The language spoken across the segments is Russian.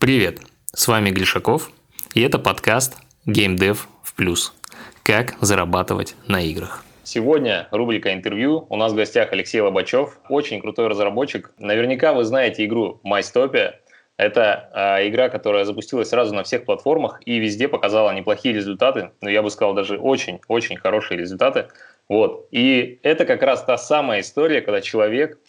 Привет, с вами Глишаков, и это подкаст Game Dev в плюс. Как зарабатывать на играх. Сегодня рубрика интервью. У нас в гостях Алексей Лобачев, очень крутой разработчик. Наверняка вы знаете игру MyStopia. Это э, игра, которая запустилась сразу на всех платформах и везде показала неплохие результаты, но я бы сказал даже очень-очень хорошие результаты. Вот. И это как раз та самая история, когда человек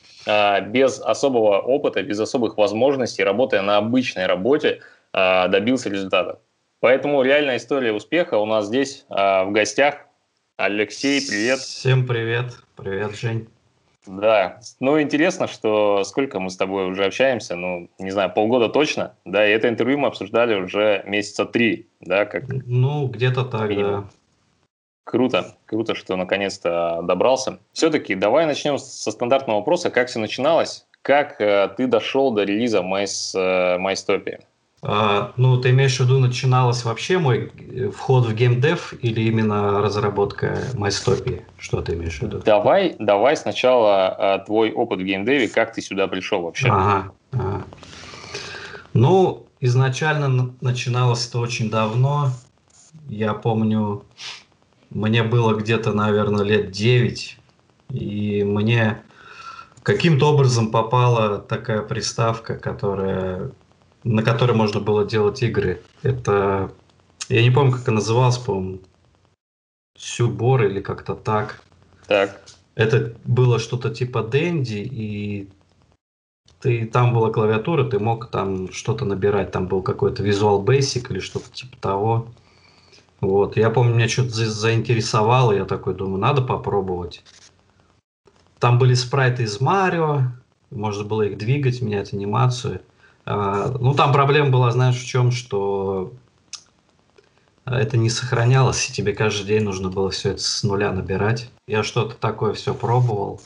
без особого опыта, без особых возможностей, работая на обычной работе, а, добился результата. Поэтому реальная история успеха у нас здесь а, в гостях. Алексей, привет. Всем привет. Привет, Жень. Да, ну интересно, что сколько мы с тобой уже общаемся, ну, не знаю, полгода точно, да, и это интервью мы обсуждали уже месяца три, да, как... Ну, где-то так, минимум. да. Круто, круто, что наконец-то добрался. Все-таки давай начнем со стандартного вопроса. Как все начиналось? Как э, ты дошел до релиза Майс, э? А, ну, ты имеешь в виду, начиналось вообще мой э, вход в геймдев или именно разработка MyStopia? Что ты имеешь в виду? Давай, давай сначала э, твой опыт в геймдеве, как ты сюда пришел вообще? Ага, ага. Ну, изначально начиналось это очень давно. Я помню, мне было где-то, наверное, лет 9, и мне каким-то образом попала такая приставка, которая, на которой можно было делать игры. Это, я не помню, как она называлась, по-моему, Сюбор или как-то так. Так. Это было что-то типа Дэнди, и ты, там была клавиатура, ты мог там что-то набирать, там был какой-то Visual Basic или что-то типа того. Вот, я помню, меня что-то заинтересовало, я такой думаю, надо попробовать. Там были спрайты из Марио, можно было их двигать, менять анимацию. А, ну, там проблема была, знаешь, в чем, что это не сохранялось, и тебе каждый день нужно было все это с нуля набирать. Я что-то такое все пробовал.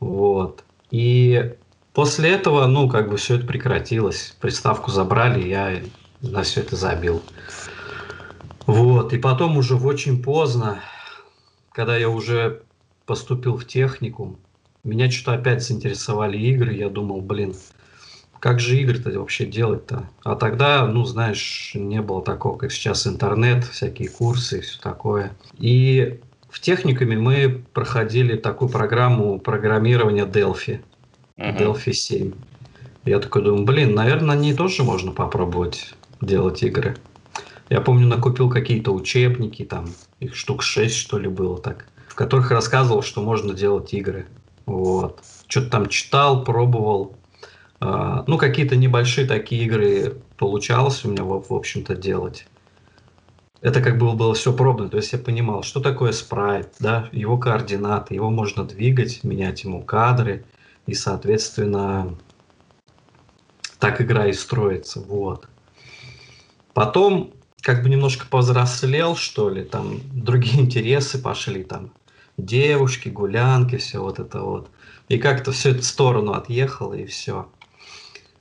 Вот. И после этого, ну, как бы все это прекратилось. Приставку забрали, я на все это забил. Вот, и потом уже в очень поздно, когда я уже поступил в техникум, меня что-то опять заинтересовали игры, я думал, блин, как же игры-то вообще делать-то? А тогда, ну, знаешь, не было такого, как сейчас интернет, всякие курсы и все такое. И в техникуме мы проходили такую программу программирования Delphi, uh-huh. Delphi 7. Я такой думаю, блин, наверное, на ней тоже можно попробовать делать игры. Я помню, накупил какие-то учебники, там их штук 6, что ли, было так, в которых рассказывал, что можно делать игры. Вот. Что-то там читал, пробовал. А, ну, какие-то небольшие такие игры получалось у меня, в, в общем-то, делать. Это как бы было все пробно, то есть я понимал, что такое спрайт, да, его координаты, его можно двигать, менять ему кадры, и, соответственно, так игра и строится, вот. Потом как бы немножко повзрослел, что ли, там другие интересы пошли, там девушки, гулянки, все вот это вот. И как-то все это в сторону отъехало, и все.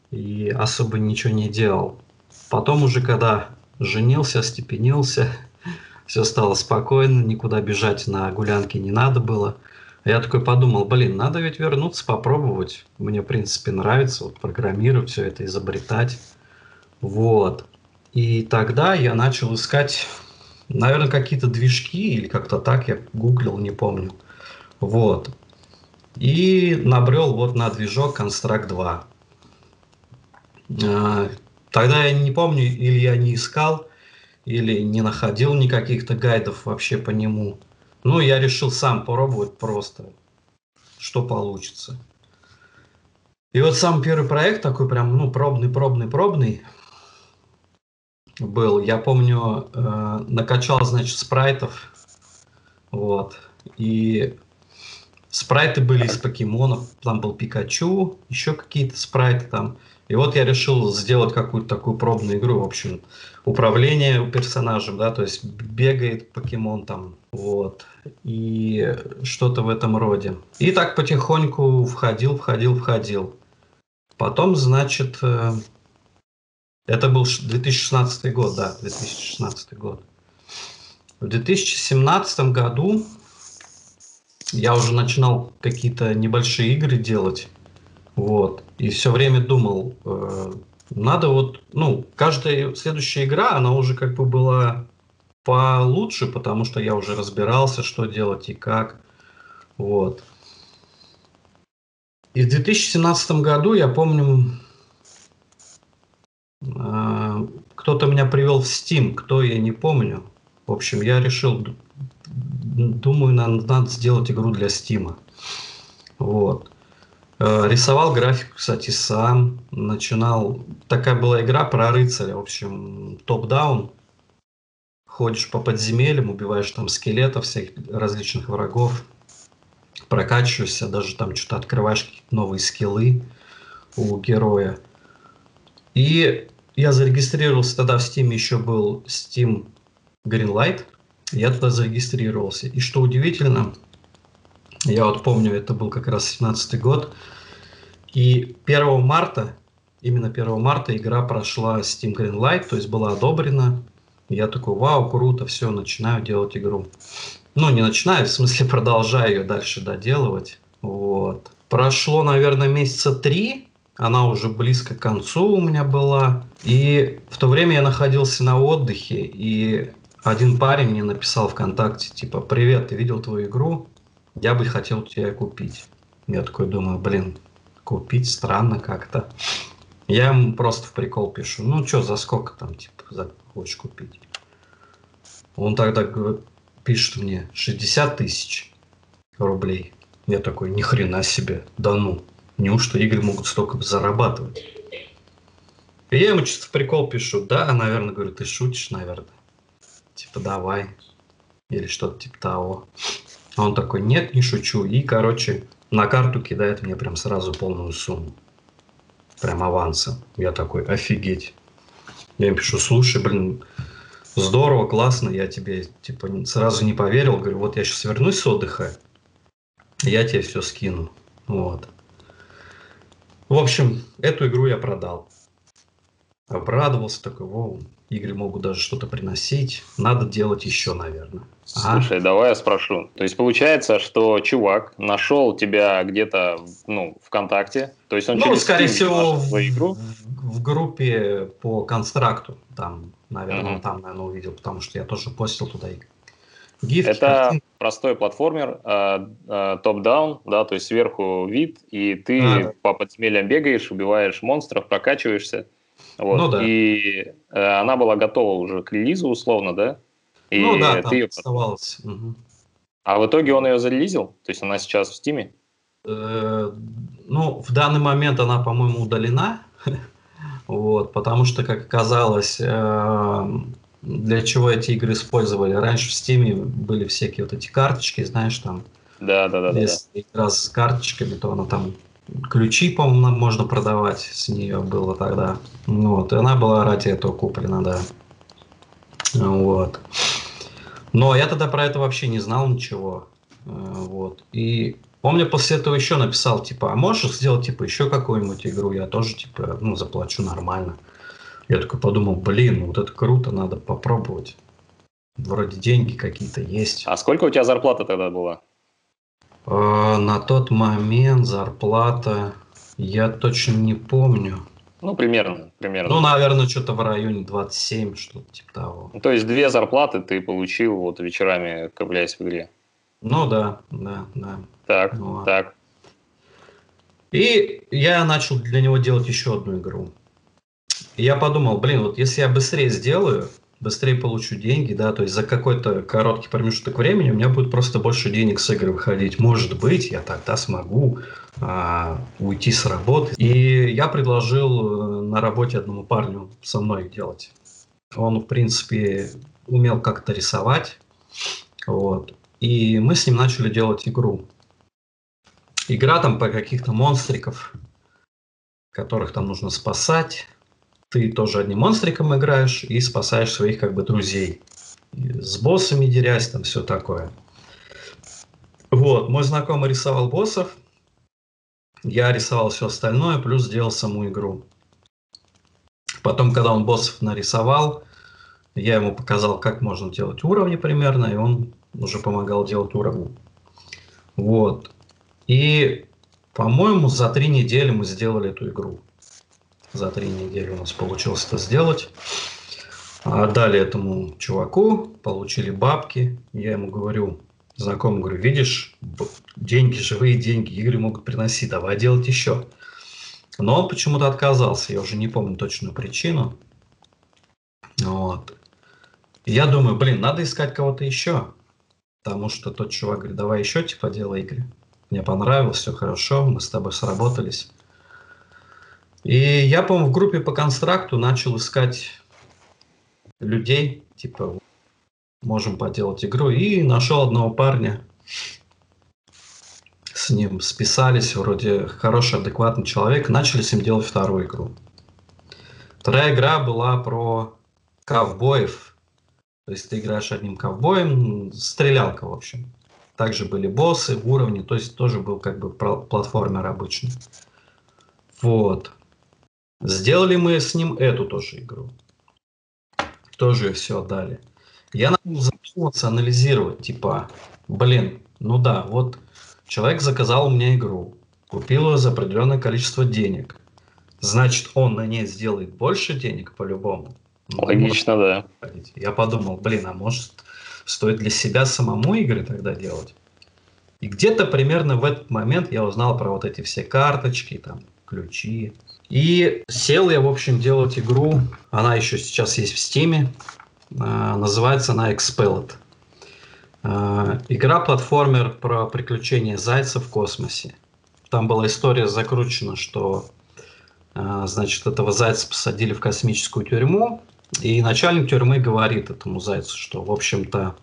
И особо ничего не делал. Потом уже, когда женился, остепенился, все стало спокойно, никуда бежать на гулянки не надо было. Я такой подумал, блин, надо ведь вернуться, попробовать. Мне, в принципе, нравится вот программировать, все это изобретать. Вот. И тогда я начал искать, наверное, какие-то движки или как-то так, я гуглил, не помню. Вот. И набрел вот на движок Construct 2. А, тогда я не помню, или я не искал, или не находил никаких-то гайдов вообще по нему. Ну, я решил сам попробовать просто, что получится. И вот сам первый проект такой прям, ну, пробный, пробный, пробный был. Я помню, э, накачал, значит, спрайтов. Вот. И спрайты были из покемонов. Там был Пикачу, еще какие-то спрайты там. И вот я решил сделать какую-то такую пробную игру. В общем, управление персонажем, да, то есть бегает покемон там, вот, и что-то в этом роде. И так потихоньку входил, входил, входил. Потом, значит, э, это был 2016 год, да, 2016 год. В 2017 году я уже начинал какие-то небольшие игры делать. Вот. И все время думал, э, надо вот, ну, каждая следующая игра, она уже как бы была получше, потому что я уже разбирался, что делать и как. Вот. И в 2017 году, я помню, кто-то меня привел в Steam, кто, я не помню. В общем, я решил, думаю, надо, надо сделать игру для Steam. Вот. Э, рисовал графику, кстати, сам. Начинал... Такая была игра про рыцаря, в общем, топ-даун. Ходишь по подземельям, убиваешь там скелетов, всех различных врагов прокачиваешься, даже там что-то открываешь какие-то новые скиллы у героя. И я зарегистрировался тогда в Steam, еще был Steam Greenlight. Я туда зарегистрировался. И что удивительно, я вот помню, это был как раз 17 год, и 1 марта, именно 1 марта игра прошла Steam Greenlight, то есть была одобрена. Я такой, вау, круто, все, начинаю делать игру. Ну, не начинаю, в смысле продолжаю ее дальше доделывать. Вот. Прошло, наверное, месяца три, она уже близко к концу у меня была. И в то время я находился на отдыхе, и один парень мне написал ВКонтакте, типа, привет, ты видел твою игру? Я бы хотел тебя купить. Я такой думаю, блин, купить странно как-то. Я ему просто в прикол пишу, ну что, за сколько там, типа, за, хочешь купить? Он тогда пишет мне 60 тысяч рублей. Я такой, ни хрена себе, да ну, неужто игры могут столько зарабатывать? И я ему чисто в прикол пишу, да, наверное, говорю, ты шутишь, наверное. Типа, давай. Или что-то типа того. А он такой, нет, не шучу. И, короче, на карту кидает мне прям сразу полную сумму. Прям аванса. Я такой, офигеть. Я им пишу, слушай, блин, здорово, классно, я тебе типа сразу не поверил, говорю, вот я сейчас вернусь с отдыха, я тебе все скину, вот. В общем, эту игру я продал. Обрадовался такой, воу, игры могут даже что-то приносить, надо делать еще, наверное. Слушай, а? давай я спрошу. То есть получается, что чувак нашел тебя где-то, ну, ВКонтакте, то есть он ну, через скорее Steam всего, в, игру? В, в группе по констракту, там, наверное, mm-hmm. он там, наверное, увидел, потому что я тоже постил туда и гифки, Это картинки. простой платформер, э, э, топ-даун, да, то есть сверху вид, и ты а, да. по подземельям бегаешь, убиваешь монстров, прокачиваешься. Вот. Ну, да. И э, она была готова уже к релизу, условно, да? И ну да, ты ее... оставалось. Угу. А в итоге он ее зарелизил? То есть она сейчас в Стиме? Э, ну, в данный момент она, по-моему, удалена. вот, потому что, как оказалось, э, для чего эти игры использовали? Раньше в Стиме были всякие вот эти карточки, знаешь, там. Да, да, да. Если да, да. раз с карточками, то она там ключи, по-моему, можно продавать с нее было тогда. Вот, и она была ради этого куплена, да. Вот. Но я тогда про это вообще не знал ничего. Э, вот. И он мне после этого еще написал, типа, а можешь сделать, типа, еще какую-нибудь игру? Я тоже, типа, ну, заплачу нормально. Я такой подумал, блин, вот это круто, надо попробовать. Вроде деньги какие-то есть. А сколько у тебя зарплата тогда была? Э, на тот момент зарплата, я точно не помню. Ну, примерно, примерно. Ну, наверное, что-то в районе 27, что-то типа того. Ну, то есть две зарплаты ты получил вот вечерами, ковляясь в игре. Ну да, да, да. Так, ну, так. И я начал для него делать еще одну игру. Я подумал, блин, вот если я быстрее сделаю, быстрее получу деньги, да, то есть за какой-то короткий промежуток времени у меня будет просто больше денег с игры выходить. Может быть, я тогда смогу а, уйти с работы. И я предложил э, на работе одному парню со мной делать. Он, в принципе, умел как-то рисовать. Вот. И мы с ним начали делать игру. Игра там по каких-то монстриков, которых там нужно спасать ты тоже одним монстриком играешь и спасаешь своих как бы друзей. И с боссами дерясь, там все такое. Вот, мой знакомый рисовал боссов, я рисовал все остальное, плюс делал саму игру. Потом, когда он боссов нарисовал, я ему показал, как можно делать уровни примерно, и он уже помогал делать уровни. Вот. И, по-моему, за три недели мы сделали эту игру. За три недели у нас получилось это сделать. Отдали этому чуваку, получили бабки. Я ему говорю, знакомый, говорю, видишь, деньги, живые деньги, игры могут приносить, давай делать еще. Но он почему-то отказался, я уже не помню точную причину. Вот. я думаю, блин, надо искать кого-то еще. Потому что тот чувак говорит, давай еще типа делай игры. Мне понравилось, все хорошо, мы с тобой сработались. И я, по-моему, в группе по констракту начал искать людей, типа, можем поделать игру, и нашел одного парня, с ним списались, вроде хороший, адекватный человек, начали с ним делать вторую игру. Вторая игра была про ковбоев, то есть ты играешь одним ковбоем, стрелялка, в общем. Также были боссы, уровни, то есть тоже был как бы платформер обычный. Вот. Сделали мы с ним эту тоже игру. Тоже все отдали. Я начал задумываться, анализировать, типа, блин, ну да, вот человек заказал у меня игру, купил ее за определенное количество денег. Значит, он на ней сделает больше денег по-любому. Ну, Логично, да. Я подумал, блин, а может стоит для себя самому игры тогда делать? И где-то примерно в этот момент я узнал про вот эти все карточки, там, ключи. И сел я, в общем, делать игру. Она еще сейчас есть в Steam. А, называется она Expelled. А, игра-платформер про приключения зайца в космосе. Там была история закручена, что а, значит, этого зайца посадили в космическую тюрьму, и начальник тюрьмы говорит этому зайцу, что, в общем-то,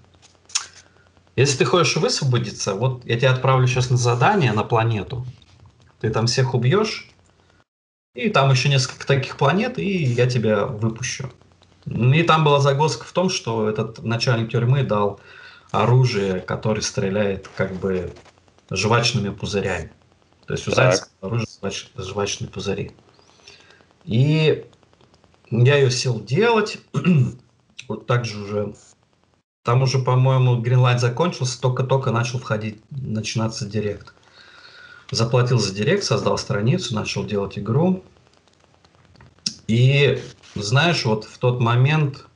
если ты хочешь высвободиться, вот я тебя отправлю сейчас на задание на планету, ты там всех убьешь, и там еще несколько таких планет, и я тебя выпущу. И там была загвоздка в том, что этот начальник тюрьмы дал оружие, которое стреляет как бы жвачными пузырями. То есть у зайца оружие жвач, жвачные пузыри. И я ее сел делать. вот так же уже. Там уже, по-моему, Greenlight закончился, только-только начал входить, начинаться директ. Заплатил за директ, создал страницу, начал делать игру. И знаешь, вот в тот момент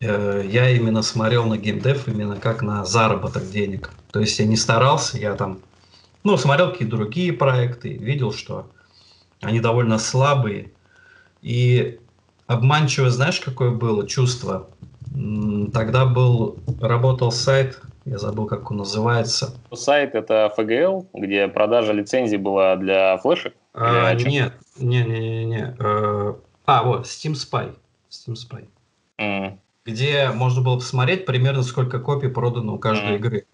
э, я именно смотрел на геймдев именно как на заработок денег. То есть я не старался, я там, ну, смотрел какие-то другие проекты, видел, что они довольно слабые. И обманчиво, знаешь, какое было чувство? Тогда был, работал сайт, я забыл, как он называется. Сайт это FGL, где продажа лицензий была для флешек? А, нет, не, не, не, не. А, вот, Steam Spy. Steam Spy. Mm. Где можно было посмотреть примерно, сколько копий продано у каждой mm. игры.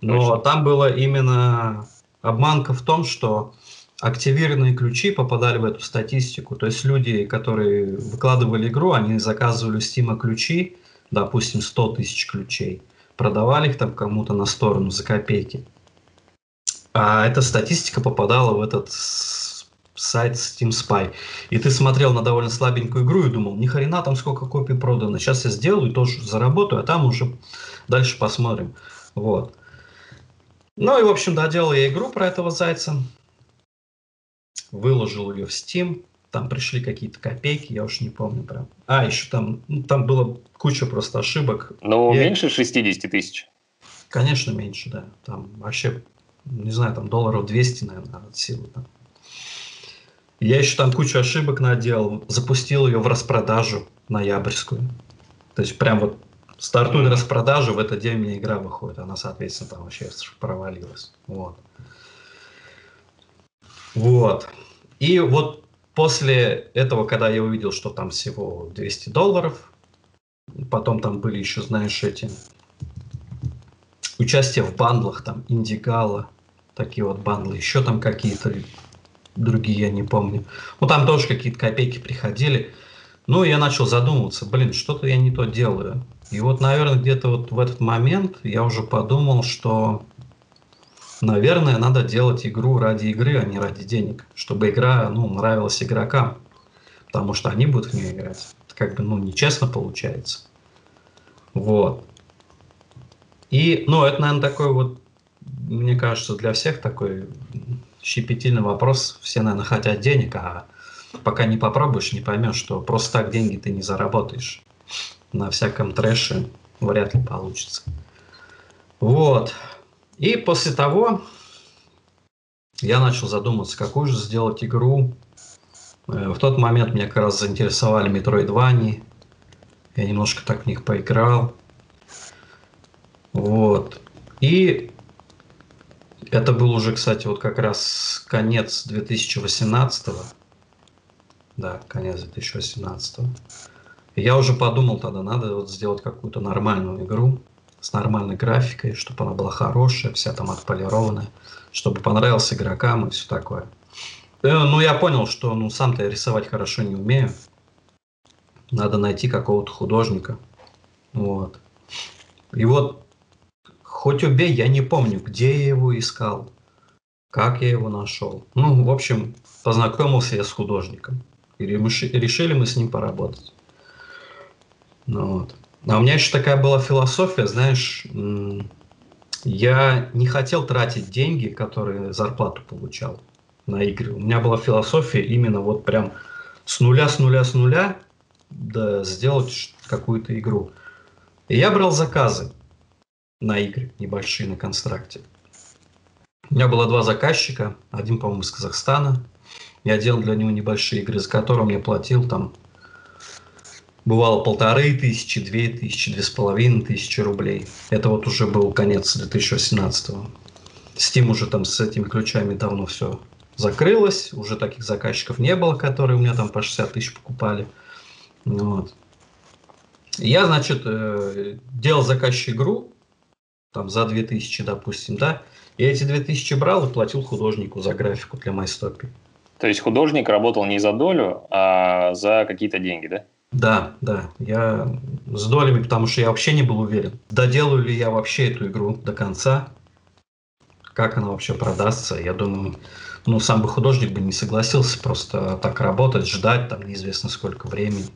Но Точно. там было именно обманка в том, что активированные ключи попадали в эту статистику. То есть люди, которые выкладывали игру, они заказывали у Steam ключи, допустим, 100 тысяч ключей, продавали их там кому-то на сторону за копейки. А эта статистика попадала в этот сайт Steam Spy. И ты смотрел на довольно слабенькую игру и думал, ни хрена там сколько копий продано. Сейчас я сделаю, тоже заработаю, а там уже дальше посмотрим. Вот. Ну и, в общем, доделал я игру про этого зайца. Выложил ее в Steam. Там пришли какие-то копейки, я уж не помню прям. А, еще там, ну, там было куча просто ошибок. Ну, я... меньше 60 тысяч? Конечно, меньше, да. Там вообще, не знаю, там долларов 200, наверное, от силы. Там. Я еще там кучу ошибок наделал, запустил ее в распродажу ноябрьскую. То есть прям вот стартует распродажу, в этот день мне игра выходит. Она, соответственно, там вообще провалилась. Вот. Вот. И вот после этого, когда я увидел, что там всего 200 долларов, потом там были еще, знаешь, эти участие в бандлах, там, Индигала, такие вот бандлы, еще там какие-то другие я не помню. Ну, там тоже какие-то копейки приходили. Ну, я начал задумываться, блин, что-то я не то делаю. И вот, наверное, где-то вот в этот момент я уже подумал, что, наверное, надо делать игру ради игры, а не ради денег, чтобы игра, ну, нравилась игрокам, потому что они будут в нее играть. Это как бы, ну, нечестно получается. Вот. И, ну, это, наверное, такой вот, мне кажется, для всех такой щепетильный вопрос. Все, наверное, хотят денег, а пока не попробуешь, не поймешь, что просто так деньги ты не заработаешь. На всяком трэше вряд ли получится. Вот. И после того я начал задумываться, какую же сделать игру. Э, в тот момент меня как раз заинтересовали Metroidvania. Я немножко так в них поиграл. Вот. И это был уже, кстати, вот как раз конец 2018 -го. Да, конец 2018 -го. я уже подумал тогда, надо вот сделать какую-то нормальную игру с нормальной графикой, чтобы она была хорошая, вся там отполированная, чтобы понравился игрокам и все такое. Э, ну, я понял, что ну, сам-то я рисовать хорошо не умею. Надо найти какого-то художника. Вот. И вот Хоть убей, я не помню, где я его искал, как я его нашел. Ну, в общем, познакомился я с художником. И решили мы с ним поработать. Ну, вот. А у меня еще такая была философия, знаешь, я не хотел тратить деньги, которые зарплату получал на игры. У меня была философия именно вот прям с нуля, с нуля, с нуля да, сделать какую-то игру. И я брал заказы на игры небольшие на констракте. У меня было два заказчика, один, по-моему, из Казахстана. Я делал для него небольшие игры, за которые мне платил там бывало полторы тысячи, две тысячи, две с половиной тысячи рублей. Это вот уже был конец 2018 -го. Steam уже там с этими ключами давно все закрылось, уже таких заказчиков не было, которые у меня там по 60 тысяч покупали. Вот. Я, значит, э, делал заказчик игру, там за 2000, допустим, да, я эти 2000 брал и платил художнику за графику для MyStop. То есть художник работал не за долю, а за какие-то деньги, да? Да, да, я с долями, потому что я вообще не был уверен, доделаю ли я вообще эту игру до конца, как она вообще продастся. Я думаю, ну, сам бы художник бы не согласился просто так работать, ждать там неизвестно сколько времени.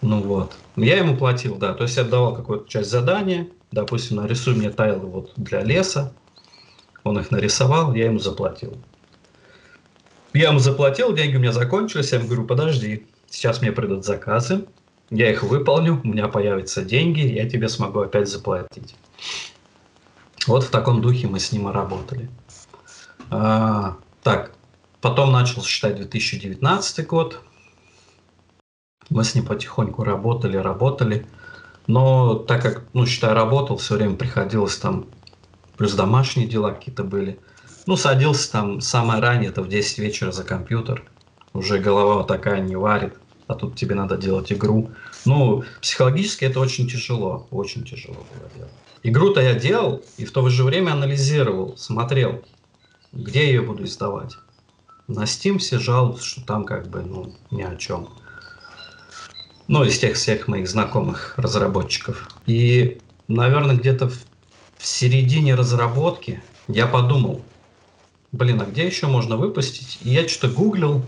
Ну вот. Я ему платил, да. То есть я давал какую-то часть задания, допустим, нарисуй мне тайлы вот для леса, он их нарисовал, я ему заплатил. Я ему заплатил, деньги у меня закончились, я ему говорю, подожди, сейчас мне придут заказы, я их выполню, у меня появятся деньги, я тебе смогу опять заплатить. Вот в таком духе мы с ним и работали. А, так, потом начал считать 2019 год. Мы с ним потихоньку работали, работали. Но так как, ну, считай, работал, все время приходилось там, плюс домашние дела какие-то были. Ну, садился там самое раннее, это в 10 вечера за компьютер. Уже голова вот такая не варит, а тут тебе надо делать игру. Ну, психологически это очень тяжело, очень тяжело было делать. Игру-то я делал и в то же время анализировал, смотрел, где я ее буду издавать. На Steam все жалуются, что там как бы, ну, ни о чем ну, из тех всех моих знакомых разработчиков. И, наверное, где-то в, в середине разработки я подумал, блин, а где еще можно выпустить? И я что-то гуглил,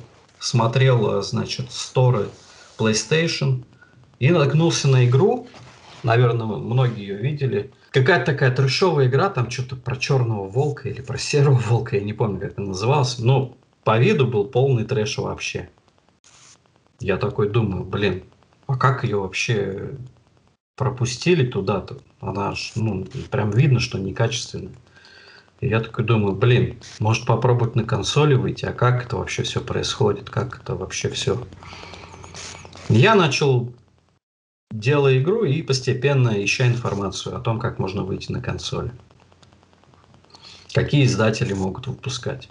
смотрел, значит, сторы PlayStation и наткнулся на игру, наверное, многие ее видели. Какая-то такая трешовая игра, там что-то про черного волка или про серого волка, я не помню, как это называлось. Но по виду был полный трэш вообще. Я такой думаю, блин, а как ее вообще пропустили туда-то? Она ж, ну, прям видно, что некачественная. И я такой думаю, блин, может попробовать на консоли выйти, а как это вообще все происходит, как это вообще все. Я начал делать игру и постепенно ища информацию о том, как можно выйти на консоли. Какие издатели могут выпускать.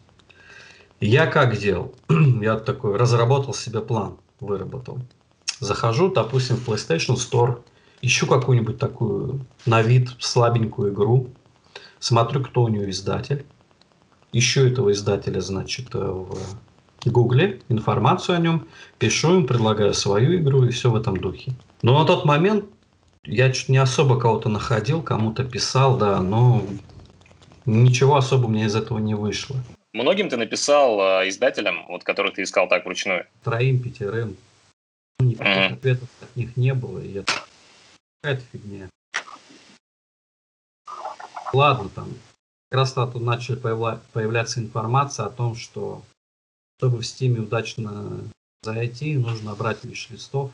Я как делал? Я такой разработал себе план, выработал. Захожу, допустим, в PlayStation Store, ищу какую-нибудь такую на вид слабенькую игру, смотрю, кто у нее издатель, ищу этого издателя, значит, э, в Гугле, информацию о нем, пишу им, предлагаю свою игру и все в этом духе. Но на тот момент я чуть не особо кого-то находил, кому-то писал, да, но ничего особо у меня из этого не вышло. Многим ты написал э, издателям, вот которых ты искал так вручную? Троим, пятерым. Никаких mm-hmm. ответов от них не было, и это какая-то фигня. Ладно, там, как раз тут начали появля- появляться информация о том, что чтобы в Стиме удачно зайти, нужно брать виш-листов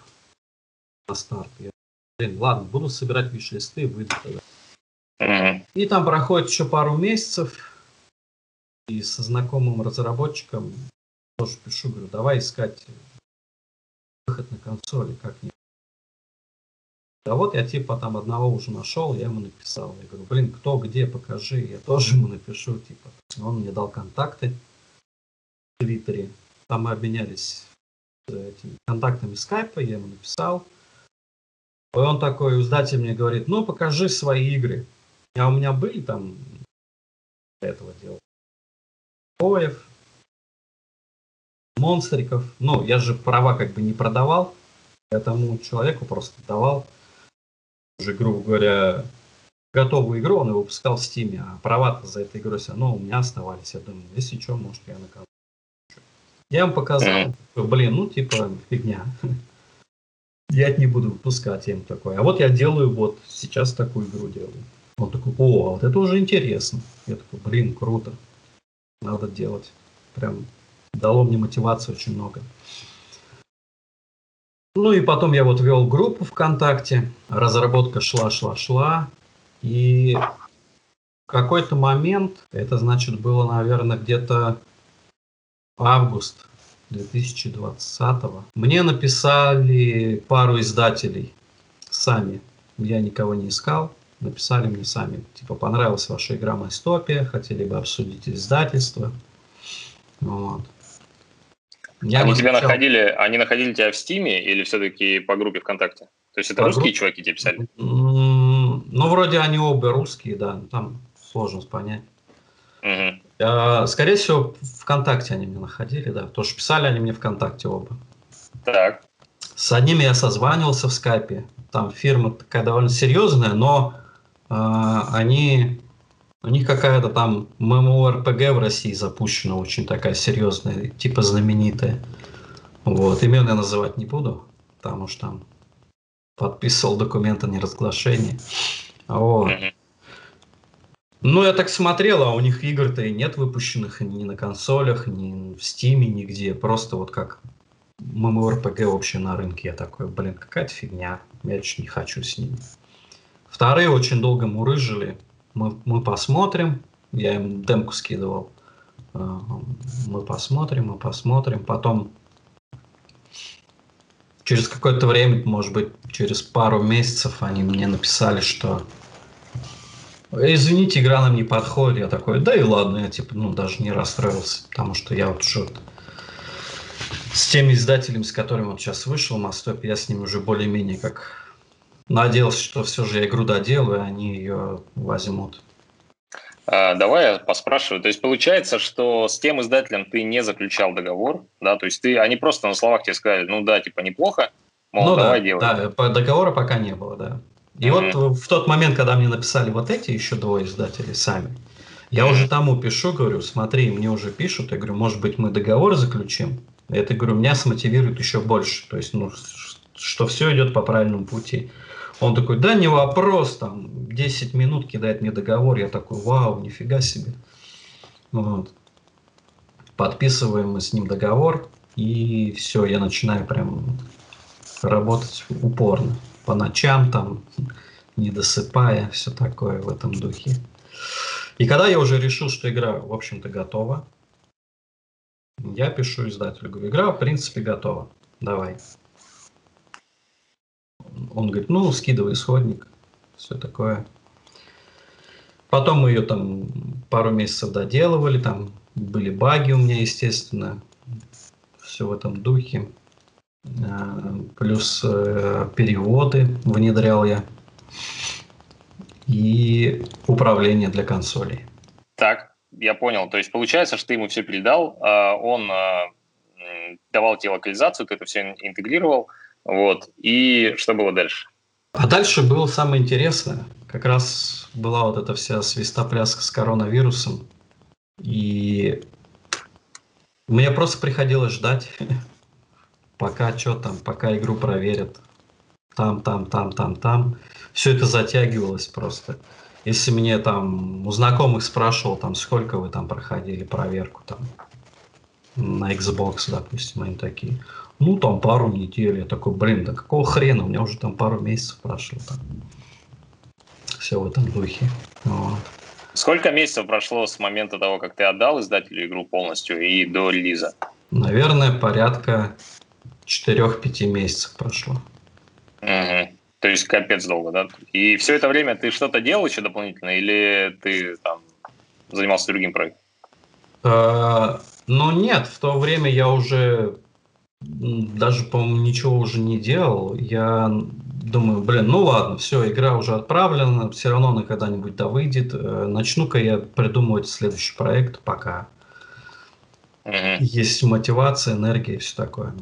на старт. Я, блин, ладно, буду собирать виш-листы, выйду тогда. И там проходит еще пару месяцев, и со знакомым разработчиком тоже пишу, говорю, давай искать выход на консоли, как не. Да вот я типа там одного уже нашел, я ему написал. Я говорю, блин, кто где, покажи. Я тоже ему напишу, типа. Он мне дал контакты в Твиттере. Там мы обменялись э, этими контактами скайпа, я ему написал. И он такой, издатель мне говорит, ну покажи свои игры. А у меня были там этого дела. Боев, монстриков. Ну, я же права как бы не продавал. Я тому человеку просто давал уже, грубо говоря, готовую игру, он его выпускал в Стиме, а права за этой игрой все равно у меня оставались. Я думаю, если что, может, я на кого Я им показал, Мгм. блин, ну, типа, фигня. Я это не буду выпускать, я им такой. А вот я делаю вот, сейчас такую игру делаю. Он такой, о, а вот это уже интересно. Я такой, блин, круто. Надо делать. Прям дало мне мотивацию очень много. Ну и потом я вот вел группу ВКонтакте, разработка шла, шла, шла, и в какой-то момент, это значит было, наверное, где-то август 2020 мне написали пару издателей сами, я никого не искал, написали мне сами, типа, понравилась ваша игра Майстопия, хотели бы обсудить издательство, вот. Я они тебя находили, они находили тебя в Стиме или все-таки по группе ВКонтакте? То есть это По русские группе. чуваки тебе писали? Ну, вроде они оба русские, да, там сложно понять. Мгм. А, Скорее всего, ВКонтакте они меня находили, да, потому что писали они мне ВКонтакте оба. Так. С одними я созванивался в скайпе, там фирма такая довольно серьезная, но а, они, у них какая-то там MMORPG в России запущена, очень такая серьезная, типа знаменитая. Вот, имен я называть не буду, потому что там подписывал документы о неразглашении. Вот. Ну, я так смотрел, а у них игр-то и нет выпущенных ни на консолях, ни в Стиме, нигде. Просто вот как MMORPG вообще на рынке. Я такой, блин, какая-то фигня. Я чуть не хочу с ними. Вторые очень долго мурыжили. Мы, мы посмотрим. Я им демку скидывал. А, Мы посмотрим, мы посмотрим. Потом через какое-то время, может быть, через пару месяцев они мне написали, что Извините, игра нам не подходит. Я такой, да и ладно, я типа, ну, даже не расстроился, потому что я вот вот с теми издателями, с которыми вот сейчас вышел Мастоп, я с ними уже более-менее как надеялся, что все же я игру доделаю, и они ее возьмут. А, давай я поспрашиваю. То есть получается, что с тем издателем ты не заключал договор, да? То есть ты, они просто на словах тебе сказали, ну да, типа неплохо, мол, ну давай да, делай. да, по- договора пока не было, да. И Мгм. вот в тот момент, когда мне написали вот эти еще двое издателей сами, я Мгм. уже тому пишу, говорю, смотри, мне уже пишут, я говорю, может быть, мы договор заключим? Это, говорю, меня смотивирует еще больше, то есть, ну, что все идет по правильному пути. Он такой, да, не вопрос, там, 10 минут кидает мне договор, я такой, вау, нифига себе. Вот. Подписываем мы с ним договор, и все, я начинаю прям работать упорно. По ночам там, не досыпая, все такое в этом духе. И когда я уже решил, что игра, в общем-то, готова, я пишу издателю, говорю, игра, в принципе, готова, давай. Он говорит, ну, скидывай исходник, все такое. Потом мы ее там пару месяцев доделывали, там были баги у меня, естественно, все в этом духе. А, Плюс э, переводы внедрял я. И управление для консолей. Так, я понял. То есть получается, что ты ему все передал, а, он а, давал тебе локализацию, ты это все интегрировал, вот. И что было дальше? А дальше было самое интересное. Как раз была вот эта вся свистопляска с коронавирусом. И мне просто приходилось ждать, пока что там, пока игру проверят. Там, там, там, там, там. Все это затягивалось просто. Если мне там у знакомых спрашивал, там, сколько вы там проходили проверку там на Xbox, допустим, они такие. Ну, там пару недель. Я такой, блин, да какого хрена? У меня уже там пару месяцев прошло. Там. Все в этом духе. Вот. Сколько месяцев прошло с момента того, как ты отдал издателю игру полностью и до релиза? Наверное, порядка 4-5 месяцев прошло. Угу. То есть капец долго, да? И все это время ты что-то делал еще дополнительно, или ты там занимался другим проектом? А, ну нет, в то время я уже даже, по-моему, ничего уже не делал. Я думаю, блин, ну ладно, все, игра уже отправлена, все равно она когда-нибудь да выйдет. Э, начну-ка я придумывать следующий проект, пока угу. есть мотивация, энергия и все такое.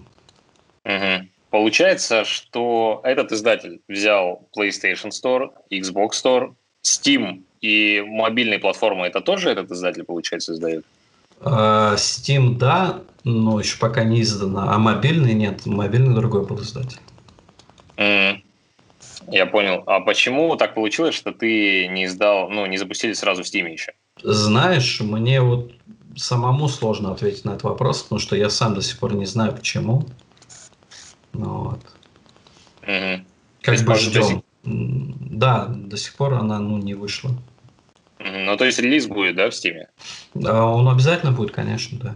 Угу. Получается, что этот издатель взял PlayStation Store, Xbox Store, Steam и мобильные платформы. Это тоже этот издатель, получается, издает? Uh, Steam, да, но еще пока не издано. А мобильный нет. Мобильный другой был издатель. Mm. Я понял. А почему так получилось, что ты не издал, ну, не запустили сразу в Steam еще? Знаешь, мне вот самому сложно ответить на этот вопрос, потому что я сам до сих пор не знаю, почему. Ну, вот. Угу. Как бы ждем. Сих... Да, до сих пор она ну, не вышла. Ну, то есть релиз будет, да, в Стиме? Да, он обязательно будет, конечно, да.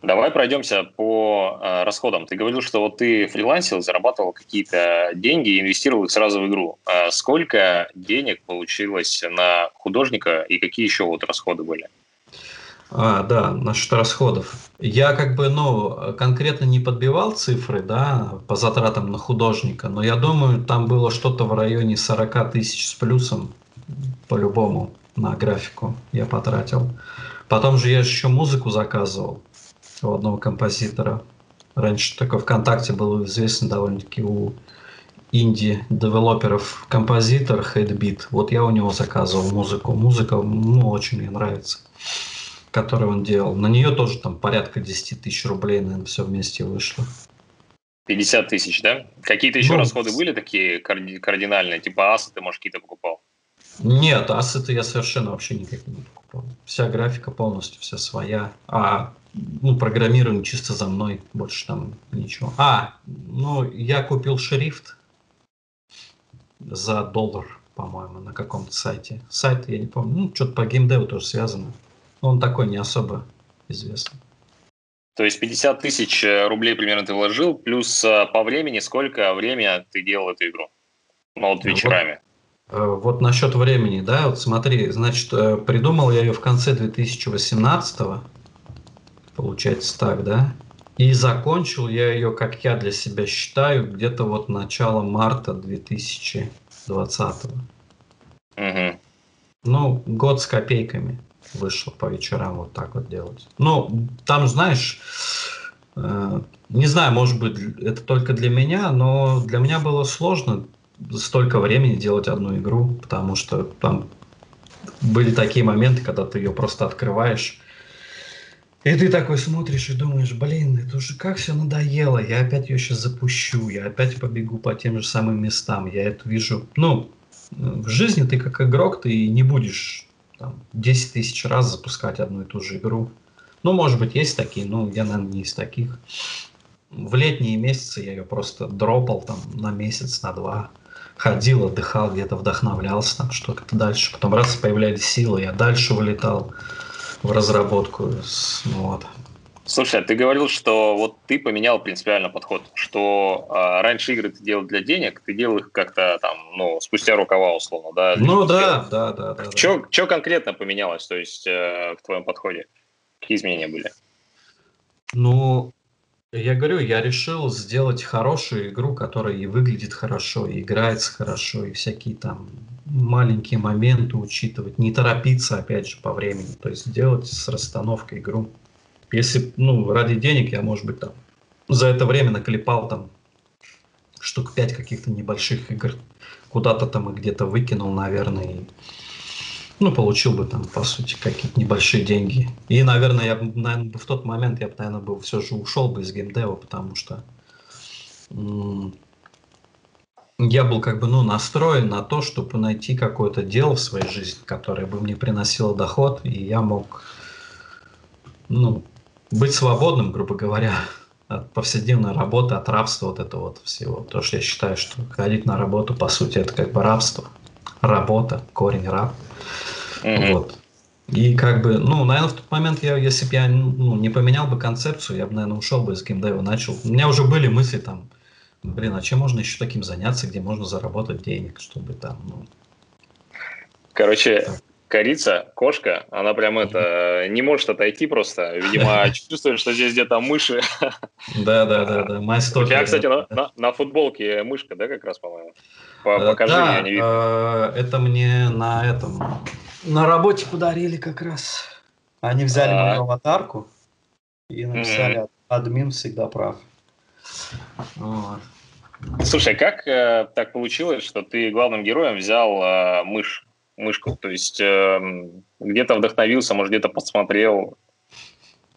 Давай пройдемся по э, расходам. Ты говорил, что вот ты фрилансил, зарабатывал какие-то деньги и инвестировал их сразу в игру. А сколько денег получилось на художника и какие еще вот расходы были? А, да, насчет расходов. Я как бы, ну, конкретно не подбивал цифры, да, по затратам на художника, но я думаю, там было что-то в районе 40 тысяч с плюсом, по-любому, на графику я потратил. Потом же я еще музыку заказывал у одного композитора. Раньше такой ВКонтакте был известен довольно-таки у инди-девелоперов композитор Headbeat. Вот я у него заказывал музыку. Музыка, ну, очень мне нравится который он делал. На нее тоже там порядка 10 тысяч рублей, наверное, все вместе вышло. 50 тысяч, да? Какие-то еще ну, расходы были такие кардинальные? Типа асы ты, может, какие-то покупал? Нет, асы-то я совершенно вообще никак не покупал. Вся графика полностью, вся своя. А ну, программирование чисто за мной, больше там ничего. А, ну, я купил шрифт за доллар, по-моему, на каком-то сайте. Сайт, я не помню, ну, что-то по геймдеву тоже связано. Он такой не особо известный. То есть 50 тысяч э, рублей примерно ты вложил, плюс э, по времени, сколько время ты делал эту игру? Ну, вот вечерами. Вот, э, вот насчет времени, да, вот смотри, значит, придумал я ее в конце 2018 получается так, да, и закончил я ее, как я для себя считаю, где-то вот начало марта 2020. Угу. Ну, год с копейками вышло по вечерам вот так вот делать. Ну, там, знаешь, э, не знаю, может быть, это только для меня, но для меня было сложно столько времени делать одну игру, потому что там были такие моменты, когда ты ее просто открываешь, и ты такой смотришь и думаешь, блин, это уже как все надоело, я опять ее сейчас запущу, я опять побегу по тем же самым местам, я это вижу. Ну, в жизни ты как игрок, ты не будешь там, 10 тысяч раз запускать одну и ту же игру. Ну, может быть, есть такие, но я, наверное, не из таких. В летние месяцы я ее просто дропал там на месяц, на два. Ходил, отдыхал, где-то вдохновлялся, там что-то дальше. Потом раз появлялись силы, я дальше вылетал в разработку. Ну, вот. Слушай, а ты говорил, что вот ты поменял принципиально подход, что а, раньше игры ты делал для денег, ты делал их как-то там, ну, спустя рукава условно, да? Ну да, да, да, да. Что да. конкретно поменялось, то есть э, в твоем подходе? Какие изменения были? Ну, я говорю, я решил сделать хорошую игру, которая и выглядит хорошо, и играется хорошо, и всякие там маленькие моменты учитывать, не торопиться, опять же, по времени, то есть делать с расстановкой игру. Если, ну, ради денег я, может быть, там за это время наклепал там штук пять каких-то небольших игр, куда-то там и где-то выкинул, наверное, и, ну, получил бы там, по сути, какие-то небольшие деньги. И, наверное, я, наверное, в тот момент я, наверное, был все же ушел бы из геймдева, потому что я был как бы, ну, настроен на то, чтобы найти какое-то дело в своей жизни, которое бы мне приносило доход, и я мог, ну, быть свободным, грубо говоря. от повседневной работы, от рабства вот этого вот всего. Потому что я считаю, что ходить на работу, по сути, это как бы рабство. Работа, корень раб. Mm-hmm. Вот. И как бы, ну, наверное, в тот момент, я, если бы я ну, не поменял бы концепцию, я бы, наверное, ушел бы из геймдева, начал. У меня уже были мысли там, блин, а чем можно еще таким заняться, где можно заработать денег, чтобы там, ну... Короче, так. Корица, кошка, она прям это, не может отойти просто. Видимо, чувствует, что здесь где-то мыши. Да, да, да, да. У тебя, кстати, на футболке мышка, да, как раз, по-моему? Э, покажи, я не вижу. Э, это мне на этом на работе подарили как раз. Они взяли а... мою аватарку и написали админ всегда прав. Вот. Слушай, как э, так получилось, что ты главным героем взял э, мышь, мышку? То есть э, где-то вдохновился, может, где-то посмотрел?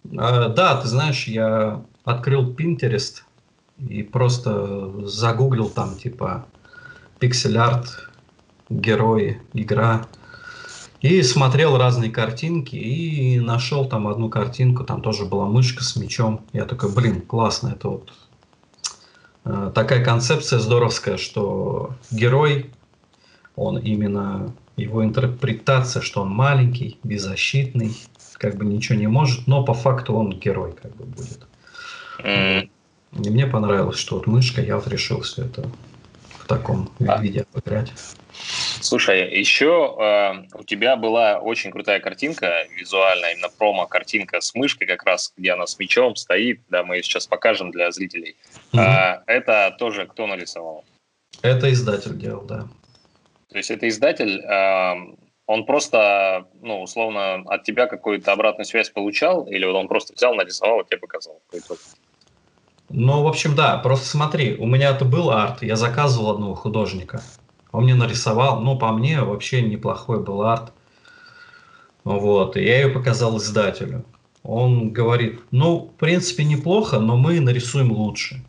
Э, да, ты знаешь, я открыл Pinterest и просто загуглил там типа пиксель-арт, герои, игра. И смотрел разные картинки и нашел там одну картинку, там тоже была мышка с мечом. Я такой, блин, классно, это вот э, такая концепция здоровская, что герой, он именно его интерпретация, что он маленький, беззащитный, как бы ничего не может, но по факту он герой как бы будет. Mm. И мне понравилось, что вот мышка, я вот решил все это в таком а. виде обыграть. Слушай, еще э, у тебя была очень крутая картинка визуальная, именно промо-картинка с мышкой как раз, где она с мечом стоит, да, мы ее сейчас покажем для зрителей. Угу. Э, это тоже кто нарисовал? Это издатель делал, да. То есть это издатель, он просто, ну, условно, от тебя какую-то обратную связь получал, или вот он просто взял, нарисовал и тебе показал? Ну, в общем, да, просто смотри, у меня это был арт, я заказывал одного художника. Он мне нарисовал, ну, по мне, вообще неплохой был арт. Вот, и я ее показал издателю. Он говорит, ну, в принципе, неплохо, но мы нарисуем лучше.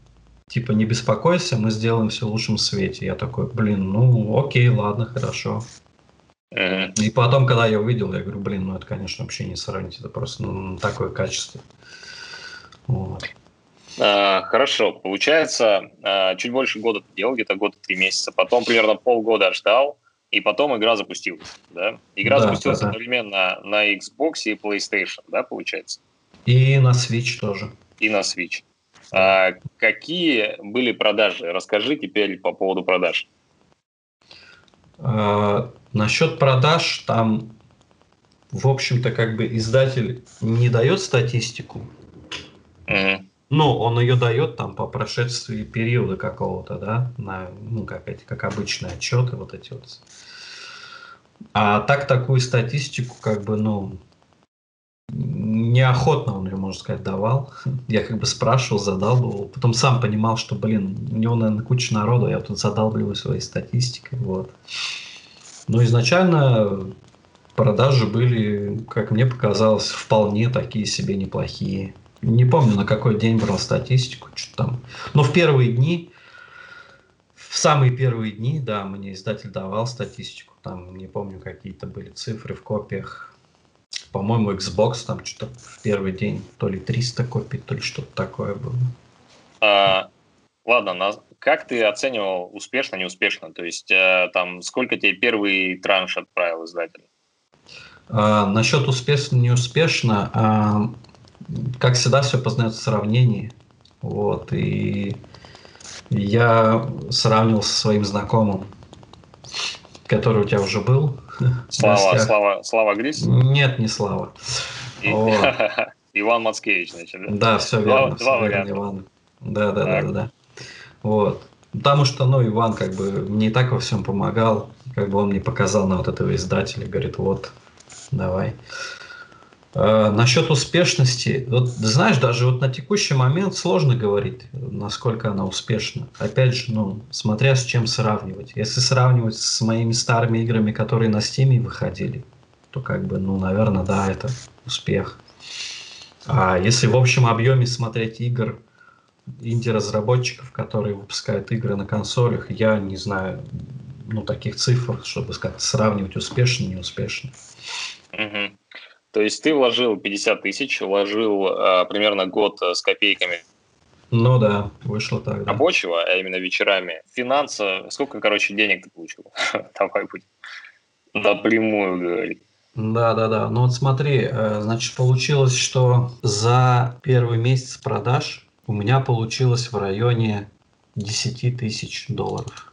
Типа, не беспокойся, мы сделаем все в лучшем свете. Я такой, блин, ну, окей, ладно, хорошо. И потом, когда я увидел, я говорю, блин, ну это, конечно, вообще не сравнить, это просто ну, такое качество. Вот. А, хорошо, получается, а, чуть больше года ты делал, где-то год и три месяца, потом примерно полгода ждал, и потом игра запустилась, да? Игра да, запустилась да, одновременно на Xbox и PlayStation, да, получается? И на Switch тоже. И на Switch. А, какие были продажи? Расскажи теперь по поводу продаж. А, насчет продаж, там, в общем-то, как бы издатель не дает статистику. Mm-hmm. Ну, он ее дает там по прошествии периода какого-то, да, на, ну, как, эти, как обычные отчеты, вот эти вот. А так такую статистику, как бы, ну, неохотно он ее, можно сказать, давал. Я как бы спрашивал, задалбывал. Потом сам понимал, что, блин, у него, наверное, куча народу, я тут задалбливаю своей статистикой, вот. Но изначально продажи были, как мне показалось, вполне такие себе неплохие. Не помню, на какой день брал статистику, что там. Но в первые дни, в самые первые дни, да, мне издатель давал статистику. Там, не помню, какие-то были цифры в копиях. По-моему, Xbox там что-то в первый день то ли 300 копий, то ли что-то такое было. А, ладно, на, как ты оценивал успешно, неуспешно? То есть э, там сколько тебе первый транш отправил издатель? А, насчет успешно, неуспешно, а, как всегда, все познается в сравнении. Вот, и я сравнивал со своим знакомым, который у тебя уже был. Слава, Слава, Слава Грис? Нет, не Слава. И... Иван Мацкевич, значит, да? Да, все верно. Два, все два верно, Иван. Да, да, да, да, да. Вот. Потому что, ну, Иван как бы мне и так во всем помогал. Как бы он мне показал на вот этого издателя, говорит, вот, давай. Э, насчет успешности, вот знаешь, даже вот на текущий момент сложно говорить, насколько она успешна. Опять же, ну, смотря с чем сравнивать. Если сравнивать с моими старыми играми, которые на Steam выходили, то как бы, ну, наверное, да, это успех. А если в общем объеме смотреть игр инди-разработчиков, которые выпускают игры на консолях, я не знаю, ну, таких цифр, чтобы сказать, сравнивать успешно, неуспешно. Угу. То есть ты вложил 50 тысяч, вложил э, примерно год э, с копейками Ну да, вышло так. Да. Рабочего, а именно вечерами. Финанса, сколько, короче, денег ты получил? Давай будем напрямую говорить. Да, да, да. Ну вот смотри, э, значит, получилось, что за первый месяц продаж у меня получилось в районе 10 тысяч долларов.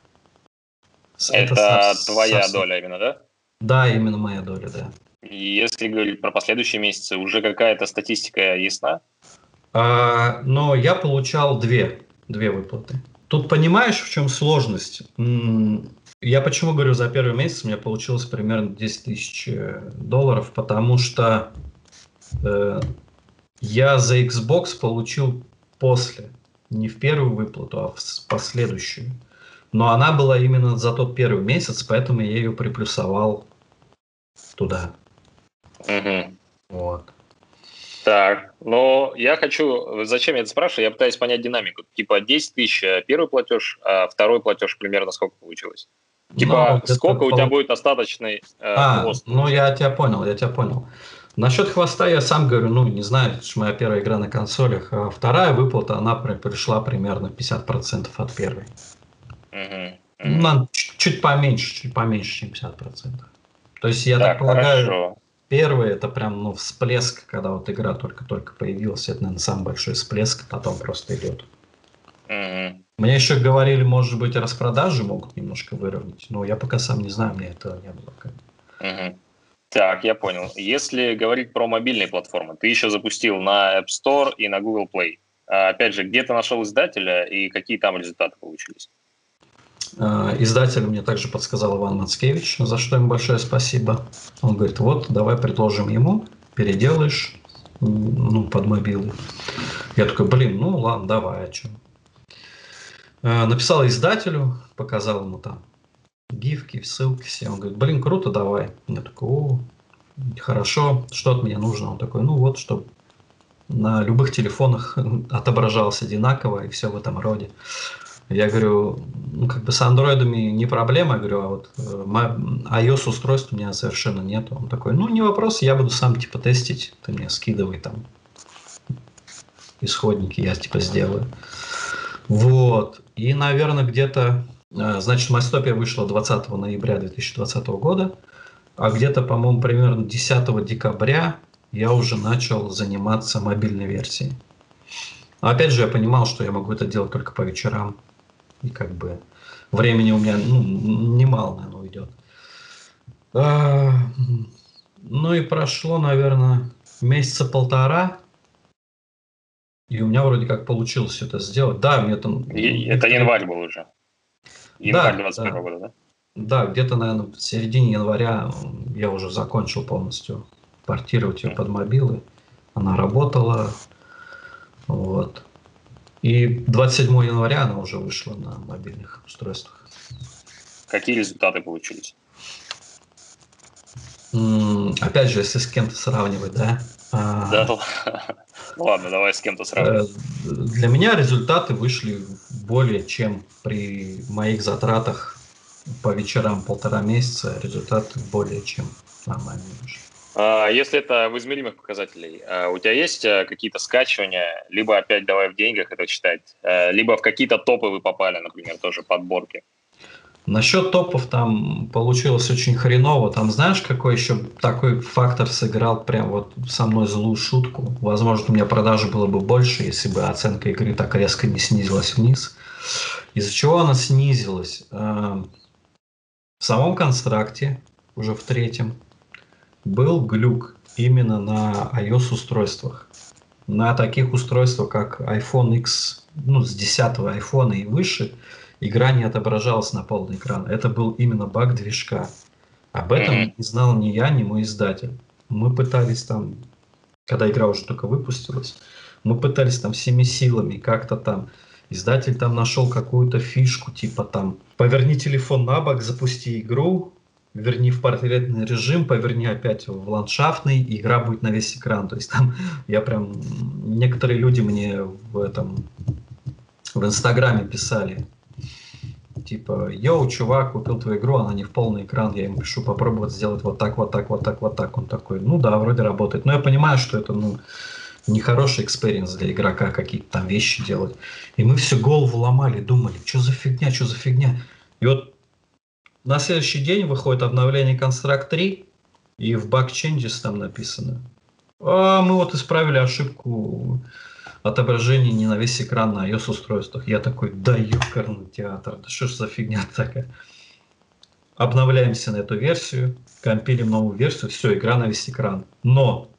Это, Это твоя совсем... доля именно, да? Да, именно моя доля, да. Если говорить про последующие месяцы, уже какая-то статистика ясна? А, но я получал две, две выплаты. Тут понимаешь, в чем сложность? Я почему говорю, за первый месяц у меня получилось примерно 10 тысяч э, долларов, потому что э, я за Xbox получил после, не в первую выплату, а в последующую. Но она была именно за тот первый месяц, поэтому я ее приплюсовал туда. Угу. Вот. Так, но я хочу, зачем я это спрашиваю, я пытаюсь понять динамику. Типа 10 тысяч э, первый платеж, а второй платеж примерно сколько получилось? Типа, ну, сколько у тебя будет остаточный э, а, хвост? Ну, я тебя понял, я тебя понял. Насчет хвоста я сам говорю, ну, не знаю, это же моя первая игра на консолях. А вторая выплата, она пришла примерно 50% от первой. Угу, угу. чуть, чуть поменьше, чуть поменьше, чем 50%. То есть, я так, так полагаю, хорошо. Первый это прям, ну, всплеск, когда вот игра только-только появилась, это, наверное, самый большой всплеск, потом просто идет. Угу. Мне еще говорили, может быть, распродажи могут немножко выровнять, но я пока сам не знаю, мне этого не было. Угу. Так, я понял. Если говорить про мобильные платформы, ты еще запустил на App Store и на Google Play. А, опять же, где ты нашел издателя и какие там результаты получились? А, издатель мне также подсказал Иван Мацкевич, за что ему большое спасибо. Он говорит, вот, давай предложим ему, переделаешь ну, под мобилы. Я такой, блин, ну ладно, давай, о чем. Э, написал издателю, показал ему там гифки, ссылки все. Он говорит, блин, круто, давай. Я такой, о, хорошо, что от меня нужно? Он такой, ну вот, чтобы на любых телефонах отображалось одинаково и все в этом роде. Я говорю, ну как бы с андроидами не проблема, я говорю, а вот э, iOS устройств у меня совершенно нет. Он такой, ну не вопрос, я буду сам типа тестить, ты мне скидывай там исходники, я типа сделаю. Вот. И, наверное, где-то, э, значит, Мастопия вышла 20 ноября 2020 года, а где-то, по-моему, примерно 10 декабря я уже начал заниматься мобильной версией. Но опять же, я понимал, что я могу это делать только по вечерам. И как бы времени у меня ну, немало, наверное, уйдет. А, ну и прошло, наверное, месяца полтора, и у меня вроде как получилось это сделать. Да, мне там... И, это январь был уже. Январь да, 21 да. года, да? Да, где-то, наверное, в середине января я уже закончил полностью портировать ее под мобилы. Она работала. Вот. И 27 января она уже вышла на мобильных устройствах. Какие результаты получились? Опять же, если с кем-то сравнивать, да? А, да, ладно, давай с кем-то сравнивать. Э, для меня результаты вышли более чем при моих затратах по вечерам полтора месяца, результаты более чем нормальные вышли. А, если это в измеримых показателей, а у тебя есть э, какие-то скачивания, либо опять давай в деньгах это считать, э, либо в какие-то топы вы попали, например, тоже подборки? Насчет топов там получилось очень хреново. Там знаешь, какой еще такой фактор сыграл прям вот со мной злую шутку? Возможно, у меня продажи было бы больше, если бы оценка игры так резко не снизилась вниз. Из-за чего она снизилась? Э, в самом констракте, уже в третьем, был глюк именно на iOS устройствах. На таких устройствах, как iPhone X, ну, с 10 iPhone и выше – игра не отображалась на полный экран. Это был именно баг движка. Об этом не знал ни я, ни мой издатель. Мы пытались там, когда игра уже только выпустилась, мы пытались там всеми силами как-то там. Издатель там нашел какую-то фишку, типа там поверни телефон на бок, запусти игру, верни в портретный режим, поверни опять в ландшафтный, и игра будет на весь экран. То есть там я прям... Некоторые люди мне в этом в Инстаграме писали, типа, йоу, чувак, купил твою игру, она не в полный экран, я ему пишу попробовать сделать вот так, вот так, вот так, вот так. Он такой, ну да, вроде работает. Но я понимаю, что это, ну, нехороший experience для игрока какие-то там вещи делать. И мы все голову ломали, думали, что за фигня, что за фигня. И вот на следующий день выходит обновление Construct 3, и в Bug Changes там написано. А мы вот исправили ошибку отображения не на весь экран на iOS устройствах. Я такой, да ёкарный театр, да что ж за фигня такая. Обновляемся на эту версию, компилим новую версию, все, игра на весь экран. Но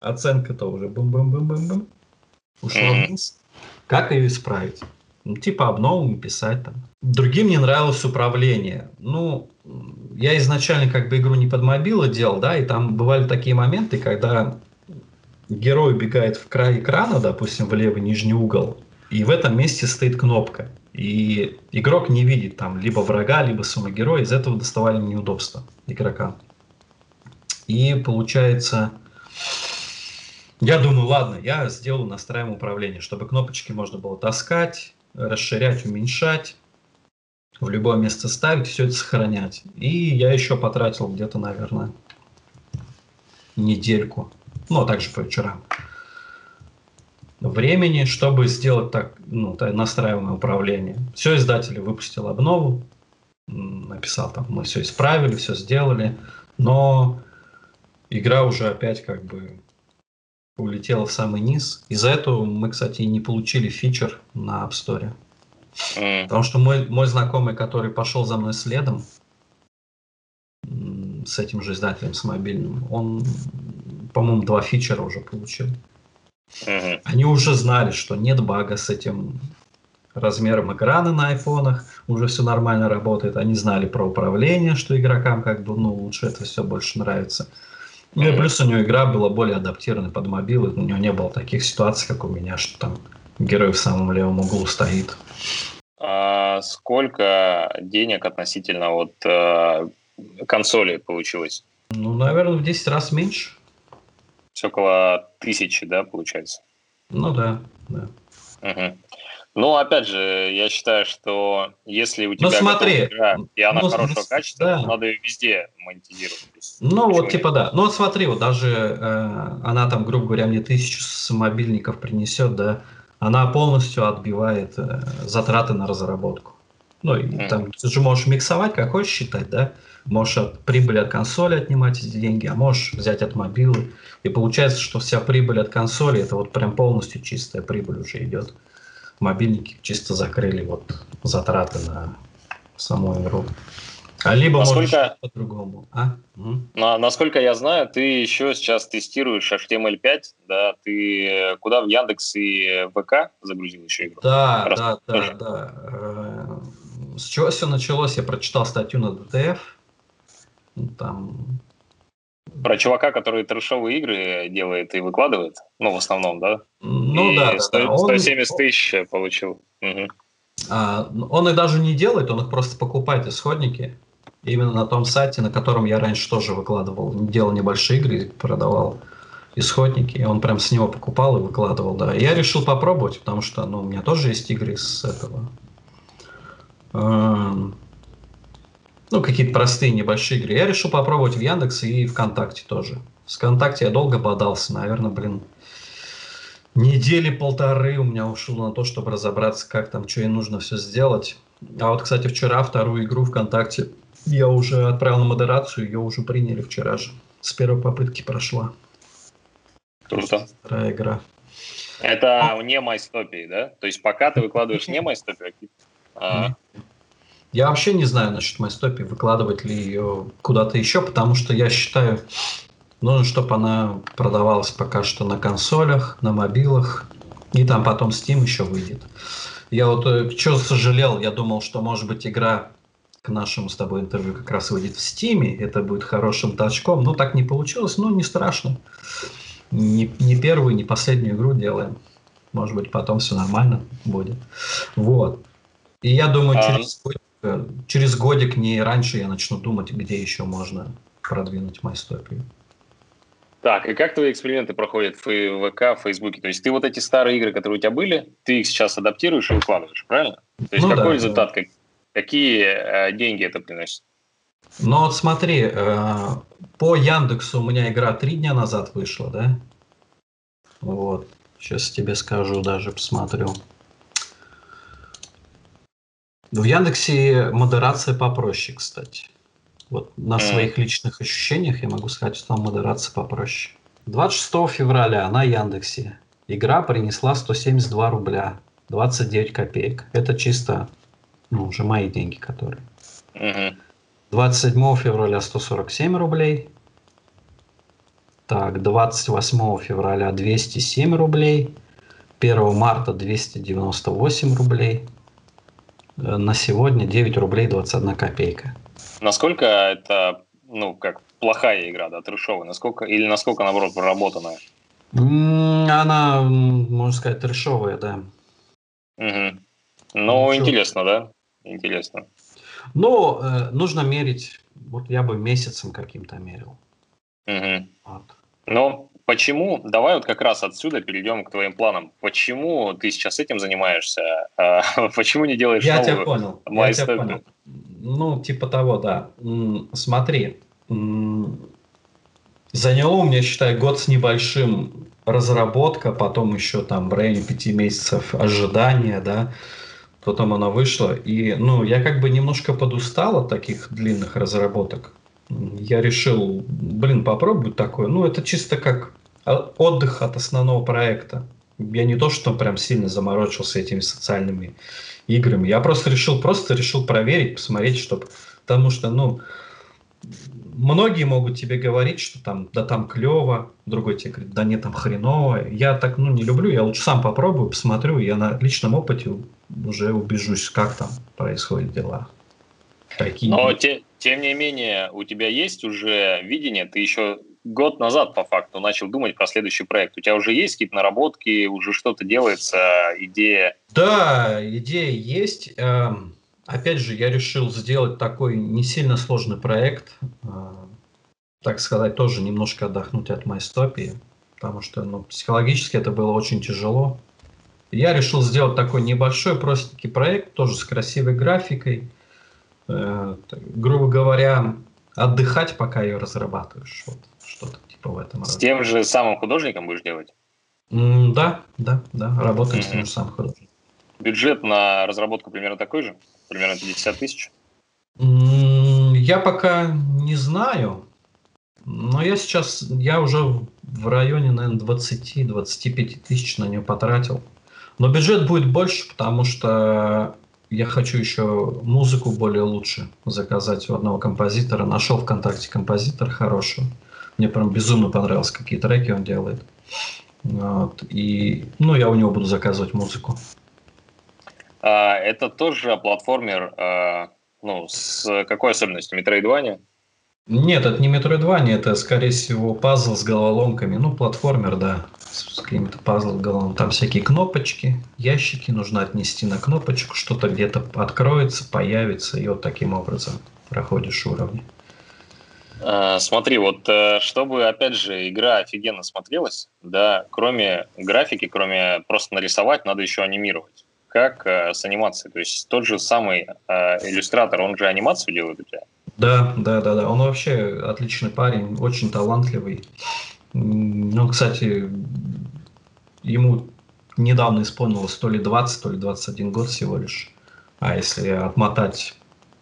оценка-то уже бум-бум-бум-бум-бум ушла вниз. Как ее исправить? Ну, типа обнову писать там. Другим не нравилось управление. Ну, я изначально как бы игру не под мобилы делал, да, и там бывали такие моменты, когда герой убегает в край экрана, допустим, в левый нижний угол, и в этом месте стоит кнопка. И игрок не видит там либо врага, либо самого героя. Из этого доставали неудобства игрока. И получается, я думаю, ладно, я сделаю настраиваем управление, чтобы кнопочки можно было таскать, расширять, уменьшать, в любое место ставить, все это сохранять. И я еще потратил где-то, наверное, недельку, ну, а также по вечерам, времени, чтобы сделать так, ну, настраиваемое управление. Все, издатель выпустил обнову, написал там, мы все исправили, все сделали, но игра уже опять как бы улетела в самый низ. Из-за этого мы, кстати, не получили фичер на App Store. Mm. Потому что мой, мой знакомый, который пошел за мной следом, с этим же издателем, с мобильным, он, по-моему, два фичера уже получил. Mm-hmm. Они уже знали, что нет бага с этим размером экрана на айфонах, уже все нормально работает. Они знали про управление, что игрокам как бы ну, лучше это все больше нравится. Ну и плюс у него игра была более адаптирована под мобилы, у него не было таких ситуаций, как у меня, что там герой в самом левом углу стоит. А сколько денег относительно вот э, консоли получилось? Ну, наверное, в 10 раз меньше. Все около тысячи, да, получается? Ну да, да. Угу. Ну, опять же, я считаю, что если у ну, тебя ну, смотри, игра, и она ну, хорошего качества, да. надо ее везде монетизировать. Ну, вот типа нет? да. Ну, вот смотри, вот даже э, она там, грубо говоря, мне тысячу с мобильников принесет, да, она полностью отбивает э, затраты на разработку. Ну, и mm. там ты же можешь миксовать, как хочешь считать, да? Можешь от прибыли от консоли отнимать эти деньги, а можешь взять от мобилы. И получается, что вся прибыль от консоли, это вот прям полностью чистая прибыль уже идет мобильники чисто закрыли вот затраты на саму игру. А либо насколько, по-другому. А? На, насколько я знаю, ты еще сейчас тестируешь HTML5, да? Ты куда в Яндекс и ВК загрузил еще игру? Да, Раз, да, да, да. Э, с чего все началось? Я прочитал статью на DTF. Там про чувака, который трешовые игры делает и выкладывает, ну, в основном, да? Ну, и да. 100, да. 170 он... тысяч получил. Угу. А, он их даже не делает, он их просто покупает исходники. Именно на том сайте, на котором я раньше тоже выкладывал, делал небольшие игры, продавал исходники, и он прям с него покупал и выкладывал, да. Я решил попробовать, потому что, ну, у меня тоже есть игры с этого. Эм, ну, какие-то простые небольшие игры. Я решил попробовать в Яндексе и ВКонтакте тоже. В ВКонтакте я долго бодался, наверное, блин, недели полторы у меня ушло на то, чтобы разобраться, как там, что и нужно все сделать. А вот, кстати, вчера вторую игру ВКонтакте я уже отправил на модерацию, ее уже приняли вчера же. С первой попытки прошла. Круто. Вторая игра. Это не MyStopy, да? То есть пока ты выкладываешь не MyStopy, а я вообще не знаю насчет MyStopy, выкладывать ли ее куда-то еще, потому что я считаю, нужно, чтобы она продавалась пока что на консолях, на мобилах, и там потом Steam еще выйдет. Я вот э, что сожалел, я думал, что может быть игра к нашему с тобой интервью как раз выйдет в Steam, это будет хорошим толчком, но так не получилось, ну не страшно. Не, не первую, не последнюю игру делаем. Может быть, потом все нормально будет. Вот. И я думаю, а... через через годик, не раньше, я начну думать, где еще можно продвинуть MyStopy. Так, и как твои эксперименты проходят в ВК, в Фейсбуке? То есть ты вот эти старые игры, которые у тебя были, ты их сейчас адаптируешь и выкладываешь, правильно? То есть ну, какой да, результат, да. какие э, деньги это приносит? Ну вот смотри, э, по Яндексу у меня игра три дня назад вышла, да? Вот. Сейчас тебе скажу, даже посмотрю. В Яндексе модерация попроще, кстати. Вот на своих личных ощущениях я могу сказать, что там модерация попроще. 26 февраля на Яндексе игра принесла 172 рубля 29 копеек. Это чисто, ну, уже мои деньги, которые. Мгм. 27 февраля 147 рублей. Так, 28 февраля 207 рублей. 1 марта 298 рублей. Э, На сегодня 9 рублей 21 копейка. Насколько это, ну, как плохая игра, да, трешовая? Насколько, или насколько, наоборот, проработанная? Она, можно сказать, трешовая, да. Мгм. Ну, Ничего. интересно, да? Интересно. Но э, нужно мерить, вот я бы месяцем каким-то мерил. Мгм. Вот. Но почему, давай вот как раз отсюда перейдем к твоим планам. Почему ты сейчас этим занимаешься? А, почему не делаешь Я тебя новую? понял. Я тебя понял. Ну, типа того, да. Смотри, заняло у меня, считай, год с небольшим разработка, потом еще там в районе пяти месяцев ожидания, да, потом она вышла. И, ну, я как бы немножко подустал от таких длинных разработок. Я решил, блин, попробовать такое. Ну, это чисто как отдых от основного проекта. Я не то, что прям сильно заморочился этими социальными играми. Я просто решил, просто решил проверить, посмотреть, чтобы... Потому что, ну, многие могут тебе говорить, что там, да там клево, другой тебе говорит, да нет, там хреново. Я так, ну, не люблю, я лучше сам попробую, посмотрю, я на личном опыте уже убежусь, как там происходят дела. Какие... Но те- тем не менее, у тебя есть уже видение, ты еще год назад по факту начал думать про следующий проект. У тебя уже есть какие-то наработки, уже что-то делается, идея. Да, идея есть. Эм, Опять же, я решил сделать такой не сильно сложный проект, э, так сказать, тоже немножко отдохнуть от майстопии, потому что ну, психологически это было очень тяжело. Я решил сделать такой небольшой, простенький проект, тоже с красивой графикой. Э, грубо говоря, отдыхать, пока ее разрабатываешь. Вот, типа в этом С тем же самым художником будешь делать? М, Да, да, да, работаем с тем же самым художником. Бюджет на разработку примерно такой же? Примерно 50 тысяч? М, Я пока не знаю, но я сейчас, я уже в районе, наверное, 20-25 тысяч на нее потратил. Но бюджет будет больше, потому что я хочу еще музыку более лучше заказать у одного композитора. Нашел ВКонтакте композитора хорошего. Мне прям безумно понравилось, какие треки он делает. Вот. И, ну, я у него буду заказывать музыку. А, это тоже платформер, а, ну, с какой особенностью? Metroidvania? Нет, это не Metroidvania, это, скорее всего, пазл с головоломками. Ну, платформер, да, с, какими-то пазлами головоломками. Там всякие кнопочки, ящики нужно отнести на кнопочку, что-то где-то откроется, появится, и вот таким образом проходишь уровни. А, Смотри, вот э, чтобы, опять же, игра офигенно смотрелась, да, кроме графики, кроме просто нарисовать, надо еще анимировать. Как э, с анимацией? То есть тот же самый э, иллюстратор, он же анимацию делает у тебя? Да, да, да, да. Он вообще отличный парень, очень талантливый. Ну, кстати, ему недавно исполнилось то ли 20, то ли 21 год всего лишь. А если отмотать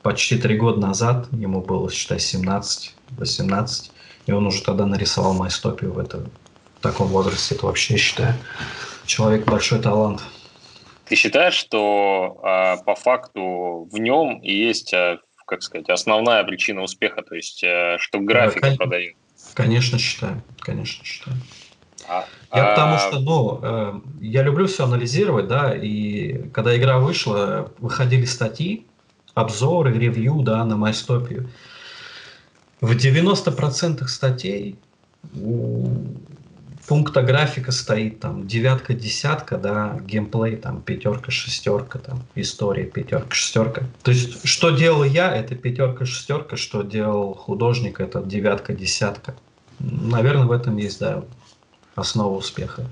почти три года назад, ему было, считай, 17, 18, и он уже тогда нарисовал майстопию в, это, в таком возрасте. Это вообще, считаю, человек большой талант. Ты считаешь, что э, по факту в нем и есть, э, как сказать, основная причина успеха, то есть э, что графика конечно. продает? Конечно, считаю, конечно, считаю. А- Я а, потому что, ну, э, я люблю все анализировать, да, и когда игра вышла, выходили статьи, обзоры, ревью, да, на MyStopию. В 90% статей у пункта графика стоит там девятка, десятка, да, геймплей там пятерка, шестерка, там история пятерка, шестерка. То есть, что делал я, это пятерка, шестерка, что делал художник, это девятка, десятка. Наверное, в этом есть, да, основа успеха.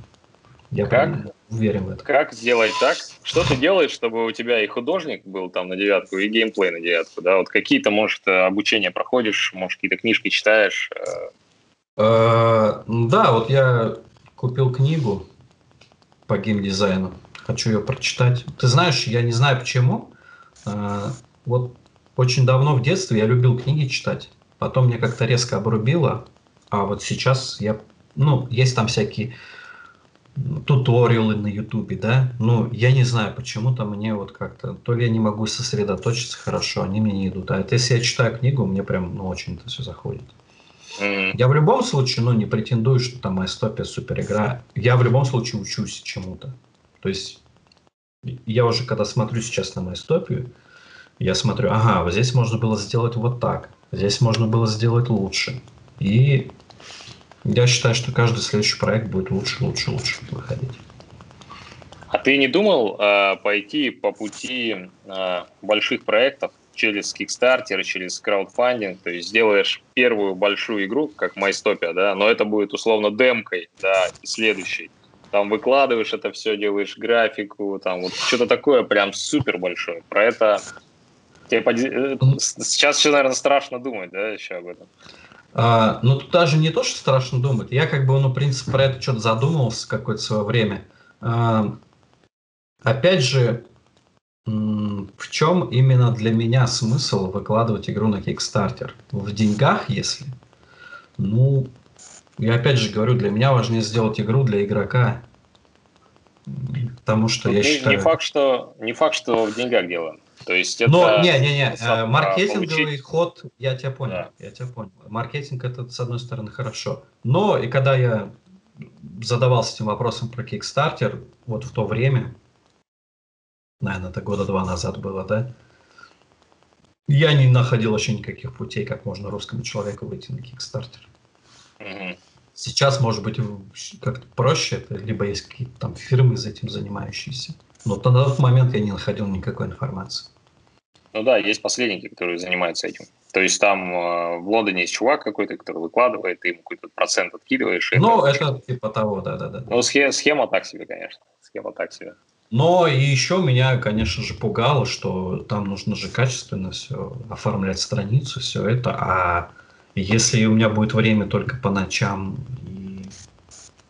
Я Как? прям уверен в этом. Как сделать так? Что ты делаешь, чтобы у тебя и художник был там на девятку, и геймплей на девятку? Да, вот какие-то, может, э, обучения проходишь, может, какие-то книжки читаешь. э, Э, Да, вот я купил книгу по геймдизайну. Хочу ее прочитать. Ты знаешь, я не знаю почему. Вот очень давно в детстве я любил книги читать. Потом мне как-то резко обрубило. А вот сейчас я... Ну, есть там всякие туториалы на ютубе, да, ну, я не знаю, почему-то мне вот как-то, то ли я не могу сосредоточиться хорошо, они мне не идут, а это если я читаю книгу, мне прям, ну, очень это все заходит. Mm. Я в любом случае, ну, не претендую, что там Айстопия супер игра, я в любом случае учусь чему-то, то есть я уже когда смотрю сейчас на Майстопию, я смотрю, ага, вот здесь можно было сделать вот так, здесь можно было сделать лучше. И я считаю, что каждый следующий проект будет лучше, лучше, лучше выходить. А ты не думал э, пойти по пути э, больших проектов через Kickstarter, через краудфандинг, то есть сделаешь первую большую игру, как MyStopia, да, но это будет условно демкой, да, следующей. Там выкладываешь это все, делаешь графику, там вот что-то такое прям супер большое. Про это тебе под... Э, сейчас еще, наверное, страшно думать, да, еще об этом. А, ну, тут даже не то, что страшно думать. Я как бы, ну, в принципе, про это что-то задумывался какое-то свое время. А, опять же, в чем именно для меня смысл выкладывать игру на Kickstarter? В деньгах, если? Ну, я опять же говорю, для меня важнее сделать игру для игрока. Потому что ну, я не, считаю... Не факт, что, не факт, что в деньгах дело. То есть это... Но, не-не-не, э, маркетинговый получить... ход, я тебя понял, да. я тебя понял. Маркетинг это, с одной стороны, хорошо. Но и когда я задавался этим вопросом про Kickstarter, вот в то время, наверное, это года два назад было, да, я не находил вообще никаких путей, как можно русскому человеку выйти на Kickstarter. Угу. Сейчас, может быть, как-то проще, это, либо есть какие-то там фирмы за этим занимающиеся. Но на тот момент я не находил никакой информации. Ну да, есть посредники, которые занимаются этим. То есть там э, в Лондоне есть чувак какой-то, который выкладывает, ты ему какой-то процент откидываешь. Ну, это, это типа того, да-да-да. Ну, схема, схема так себе, конечно. Схема так себе. Но и еще меня, конечно же, пугало, что там нужно же качественно все оформлять страницу, все это. А если у меня будет время только по ночам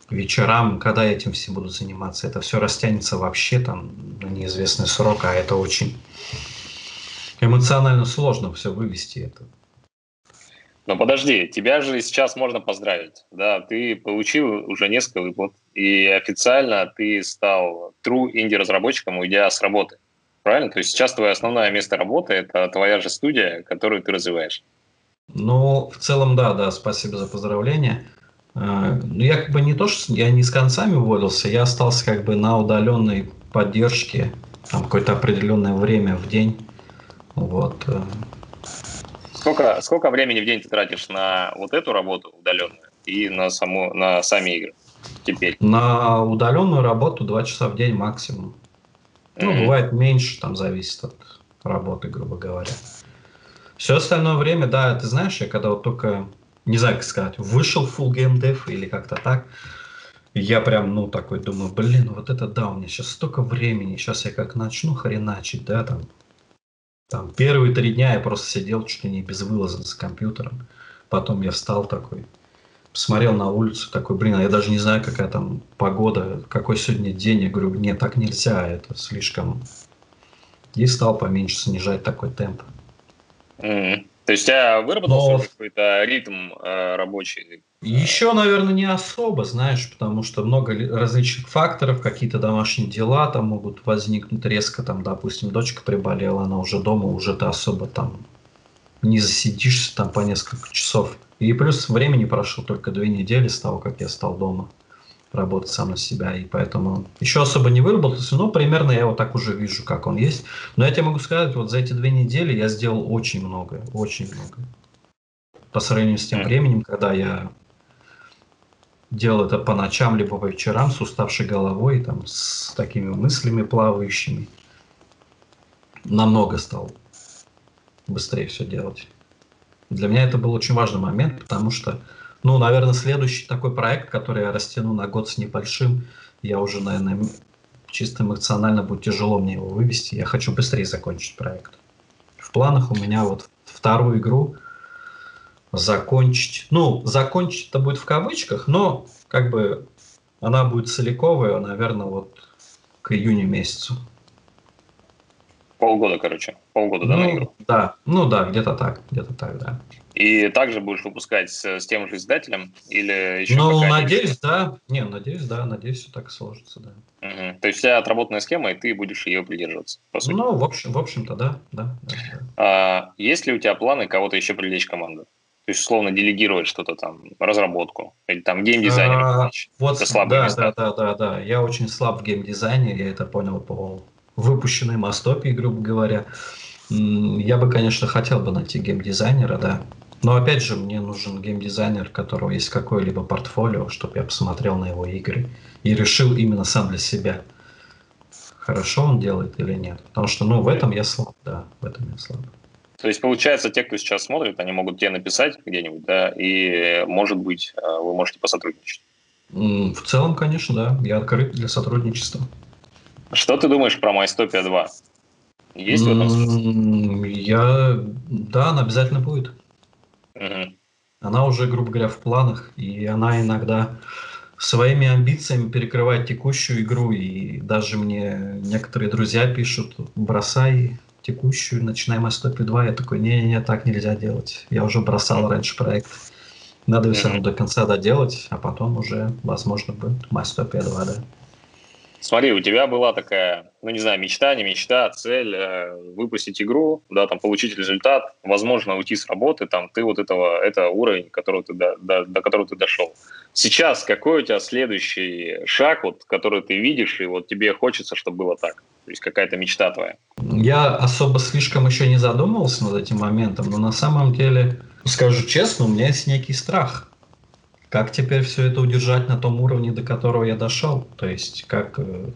вечерам, когда я этим всем буду заниматься, это все растянется вообще там на неизвестный срок, а это очень эмоционально сложно все вывести это. Но подожди, тебя же сейчас можно поздравить. Да, ты получил уже несколько выплат, и официально ты стал true инди-разработчиком, уйдя с работы. Правильно? То есть сейчас твое основное место работы – это твоя же студия, которую ты развиваешь. Ну, в целом, да, да, спасибо за поздравление. А, ну, я как бы не то, что я не с концами уволился, я остался как бы на удаленной поддержке, там какое-то определенное время в день. Вот. Э. Сколько, сколько времени в день ты тратишь на вот эту работу удаленную и на, саму, на сами игры теперь? На удаленную работу два часа в день максимум. Mm-hmm. Ну, бывает меньше, там зависит от работы, грубо говоря. Все остальное время, да, ты знаешь, я когда вот только не знаю, как сказать, вышел full game dev или как-то так. Я прям, ну, такой думаю, блин, вот это да, у меня сейчас столько времени, сейчас я как начну хреначить, да, там, там первые три дня я просто сидел чуть ли не без вылаза с компьютером. Потом я встал такой, посмотрел на улицу, такой, блин, а я даже не знаю, какая там погода, какой сегодня день. Я говорю, нет, так нельзя, это слишком... И стал поменьше снижать такой темп. Mm-hmm. То есть у тебя выработался Но... какой-то ритм э, рабочий? Еще, наверное, не особо, знаешь, потому что много различных факторов, какие-то домашние дела там могут возникнуть резко, там, допустим, дочка приболела, она уже дома, уже ты особо там не засидишься там по несколько часов. И плюс времени прошло только две недели с того, как я стал дома работать сам на себя, и поэтому еще особо не выработался, но примерно я вот так уже вижу, как он есть. Но я тебе могу сказать, вот за эти две недели я сделал очень много, очень много. По сравнению с тем временем, когда я делал это по ночам, либо по вечерам с уставшей головой, там, с такими мыслями плавающими, намного стал быстрее все делать. Для меня это был очень важный момент, потому что ну, наверное, следующий такой проект, который я растяну на год с небольшим, я уже, наверное, чисто эмоционально будет тяжело мне его вывести. Я хочу быстрее закончить проект. В планах у меня вот вторую игру закончить. Ну, закончить это будет в кавычках, но как бы она будет целиковая, наверное, вот к июню месяцу. Полгода, короче. Полгода, да, ну, на игру? Да, ну да, где-то так, где-то так, да. И также будешь выпускать с, с тем же издателем или еще Ну, надеюсь, да. Не, надеюсь, да, надеюсь, все так сложится, да. Угу. То есть у тебя отработанная схема, и ты будешь ее придерживаться, по сути. Ну, в общем, в общем-то, да, да, да, да. А, есть ли у тебя планы кого-то еще привлечь в команду? То есть, условно, делегировать что-то там, разработку, или там геймдизайнера. А, вот, да, места. да, да, да, да. Я очень слаб в геймдизайне, я это понял по выпущенной мастопе, грубо говоря. М, Я бы, конечно, хотел бы найти геймдизайнера, да. Но опять же, мне нужен геймдизайнер, у которого есть какое-либо портфолио, чтобы я посмотрел на его игры и решил именно сам для себя, хорошо он делает или нет. Потому что, ну, в этом я слаб, да, в этом я слаб. То есть, получается, те, кто сейчас смотрит, они могут тебе написать где-нибудь, да, и, может быть, э, вы можете посотрудничать. В целом, конечно, да, я открыт для сотрудничества. Что ты думаешь про MyStopia 2? Есть в этом Я... Да, она обязательно будет. Она уже, грубо говоря, в планах, и она иногда своими амбициями перекрывает текущую игру, и даже мне некоторые друзья пишут, бросай текущую, начинаем S102. 2. Я такой, не-не-не, так нельзя делать. Я уже бросал раньше проект. Надо все равно до конца доделать, а потом уже, возможно, будет MyStopia 2, да. Смотри, у тебя была такая, ну не знаю, мечта, не мечта, цель э, выпустить игру, да, там получить результат, возможно, уйти с работы, там ты вот этого, это уровень, которого ты до, до, до которого ты дошел. Сейчас какой у тебя следующий шаг, вот, который ты видишь, и вот тебе хочется, чтобы было так? То есть какая-то мечта твоя? Я особо слишком еще не задумывался над этим моментом, но на самом деле, скажу честно, у меня есть некий страх. Как теперь все это удержать на том уровне, до которого я дошел? То есть как э,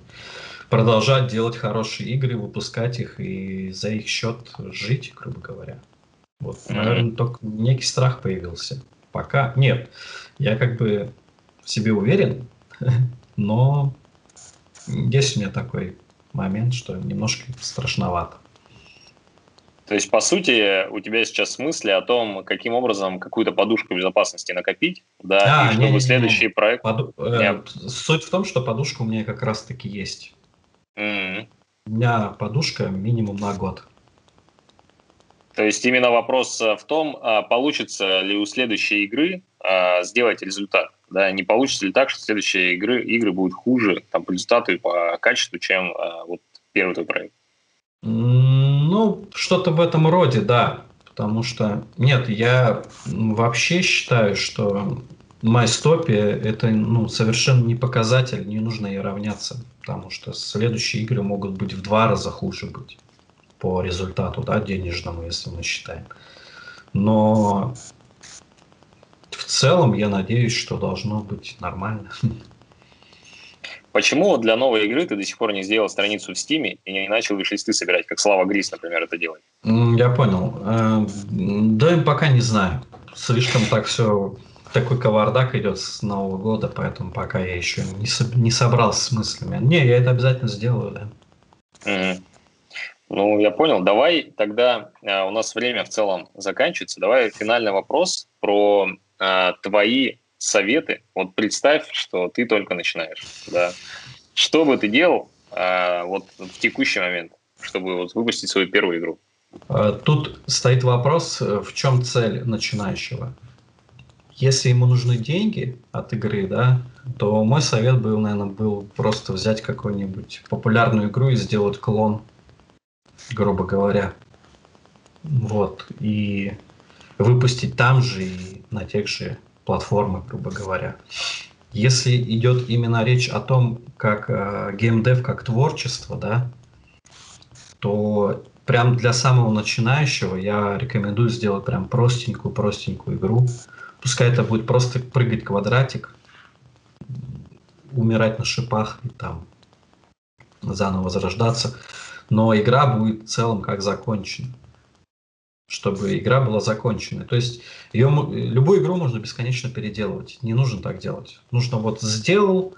продолжать делать хорошие игры, выпускать их и за их счет жить, грубо говоря. Вот, Мгм. наверное, только некий страх появился. Пока нет. Я как бы в себе уверен, но есть у меня такой момент, что немножко страшновато. То есть, по сути, у тебя сейчас мысли о том, каким образом какую-то подушку безопасности накопить, да, А, и чтобы не-не-не. следующий проект... Поду- э, Я- Суть в том, что подушка у меня как раз-таки есть. М. У меня подушка минимум на год. То есть именно вопрос э, в том, а, получится ли у следующей игры а, сделать результат. Да, не получится ли так, что следующие игры, игры будут хуже там, по результату и по качеству, чем а, вот первый твой проект. М, Ну, что-то в этом роде, да. Потому что, нет, я вообще считаю, что MyStopia это ну, совершенно не показатель, не нужно ей равняться. Потому что следующие игры могут быть в два раза хуже быть по результату, да, денежному, если мы считаем. Но в целом я надеюсь, что должно быть нормально. Почему вот для новой игры ты до сих пор не сделал страницу в Стиме и не начал виш-листы собирать, как Слава Грис, например, это делает? Я понял. Э, Да, пока не знаю. Слишком так все, такой кавардак идет с Нового года, поэтому пока я еще не, со- не собрался с мыслями. Не, я это обязательно сделаю, да. Ну, я понял. Давай тогда, а, у нас время в целом заканчивается. Давай финальный вопрос про а, твои советы. Вот представь, что ты только начинаешь. Да. Что бы ты делал а, вот в текущий момент, чтобы вот выпустить свою первую игру? Э, Тут стоит вопрос, э, в чем цель начинающего. Если ему нужны деньги от игры, да, то мой совет был, наверное, был просто взять какую-нибудь популярную игру и сделать клон, грубо говоря. Вот. И выпустить там же и на тех же платформах, грубо говоря. Если идет именно речь о том, как э, геймдев, как творчество, да, то прям для самого начинающего я рекомендую сделать прям простенькую, простенькую игру. Пускай это будет просто прыгать квадратик, умирать на шипах и там заново возрождаться. Но игра будет в целом как закончена. Чтобы игра была закончена. То есть ее, любую игру можно бесконечно переделывать. Не нужно так делать. Нужно вот сделал,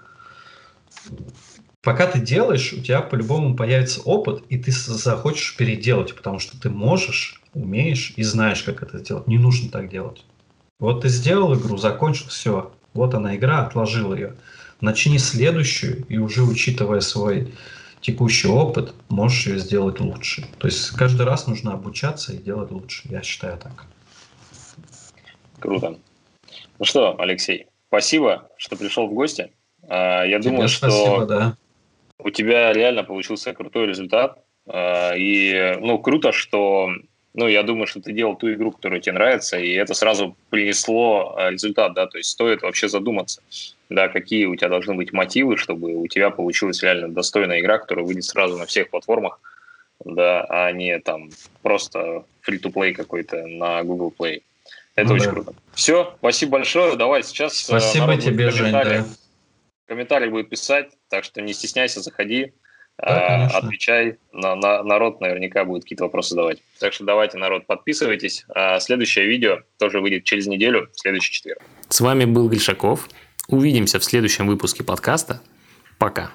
пока ты делаешь, у тебя по-любому появится опыт, и ты захочешь переделать, потому что ты можешь, умеешь и знаешь, как это сделать. Не нужно так делать. Вот ты сделал игру, закончил, все. Вот она игра, отложил ее. начни следующую, и уже учитывая свой текущий опыт, можешь ее сделать лучше. То есть каждый раз нужно обучаться и делать лучше. Я считаю так. Круто. Ну что, Алексей, спасибо, что пришел в гости. А, я Тебе думаю, спасибо, что да. у тебя реально получился крутой результат. А, И, ну, круто, что, ну, я думаю, что ты делал ту игру, которая тебе нравится, и это сразу принесло а, результат, да, то есть стоит вообще задуматься, да, какие у тебя должны быть мотивы, чтобы у тебя получилась реально достойная игра, которая выйдет сразу на всех платформах, да, а не там просто free-to-play какой-то на Google Play. Это Ну очень да. круто. Все, спасибо большое. Давай сейчас э, Спасибо тебе, Жень, да. комментарий будет писать, так что не стесняйся, заходи, Да, конечно. отвечай. На, на- народ наверняка будет какие-то вопросы задавать. Так что давайте, народ, подписывайтесь. А следующее видео тоже выйдет через неделю, в следующий четверг. С вами был Гришаков. Увидимся в следующем выпуске подкаста. Пока.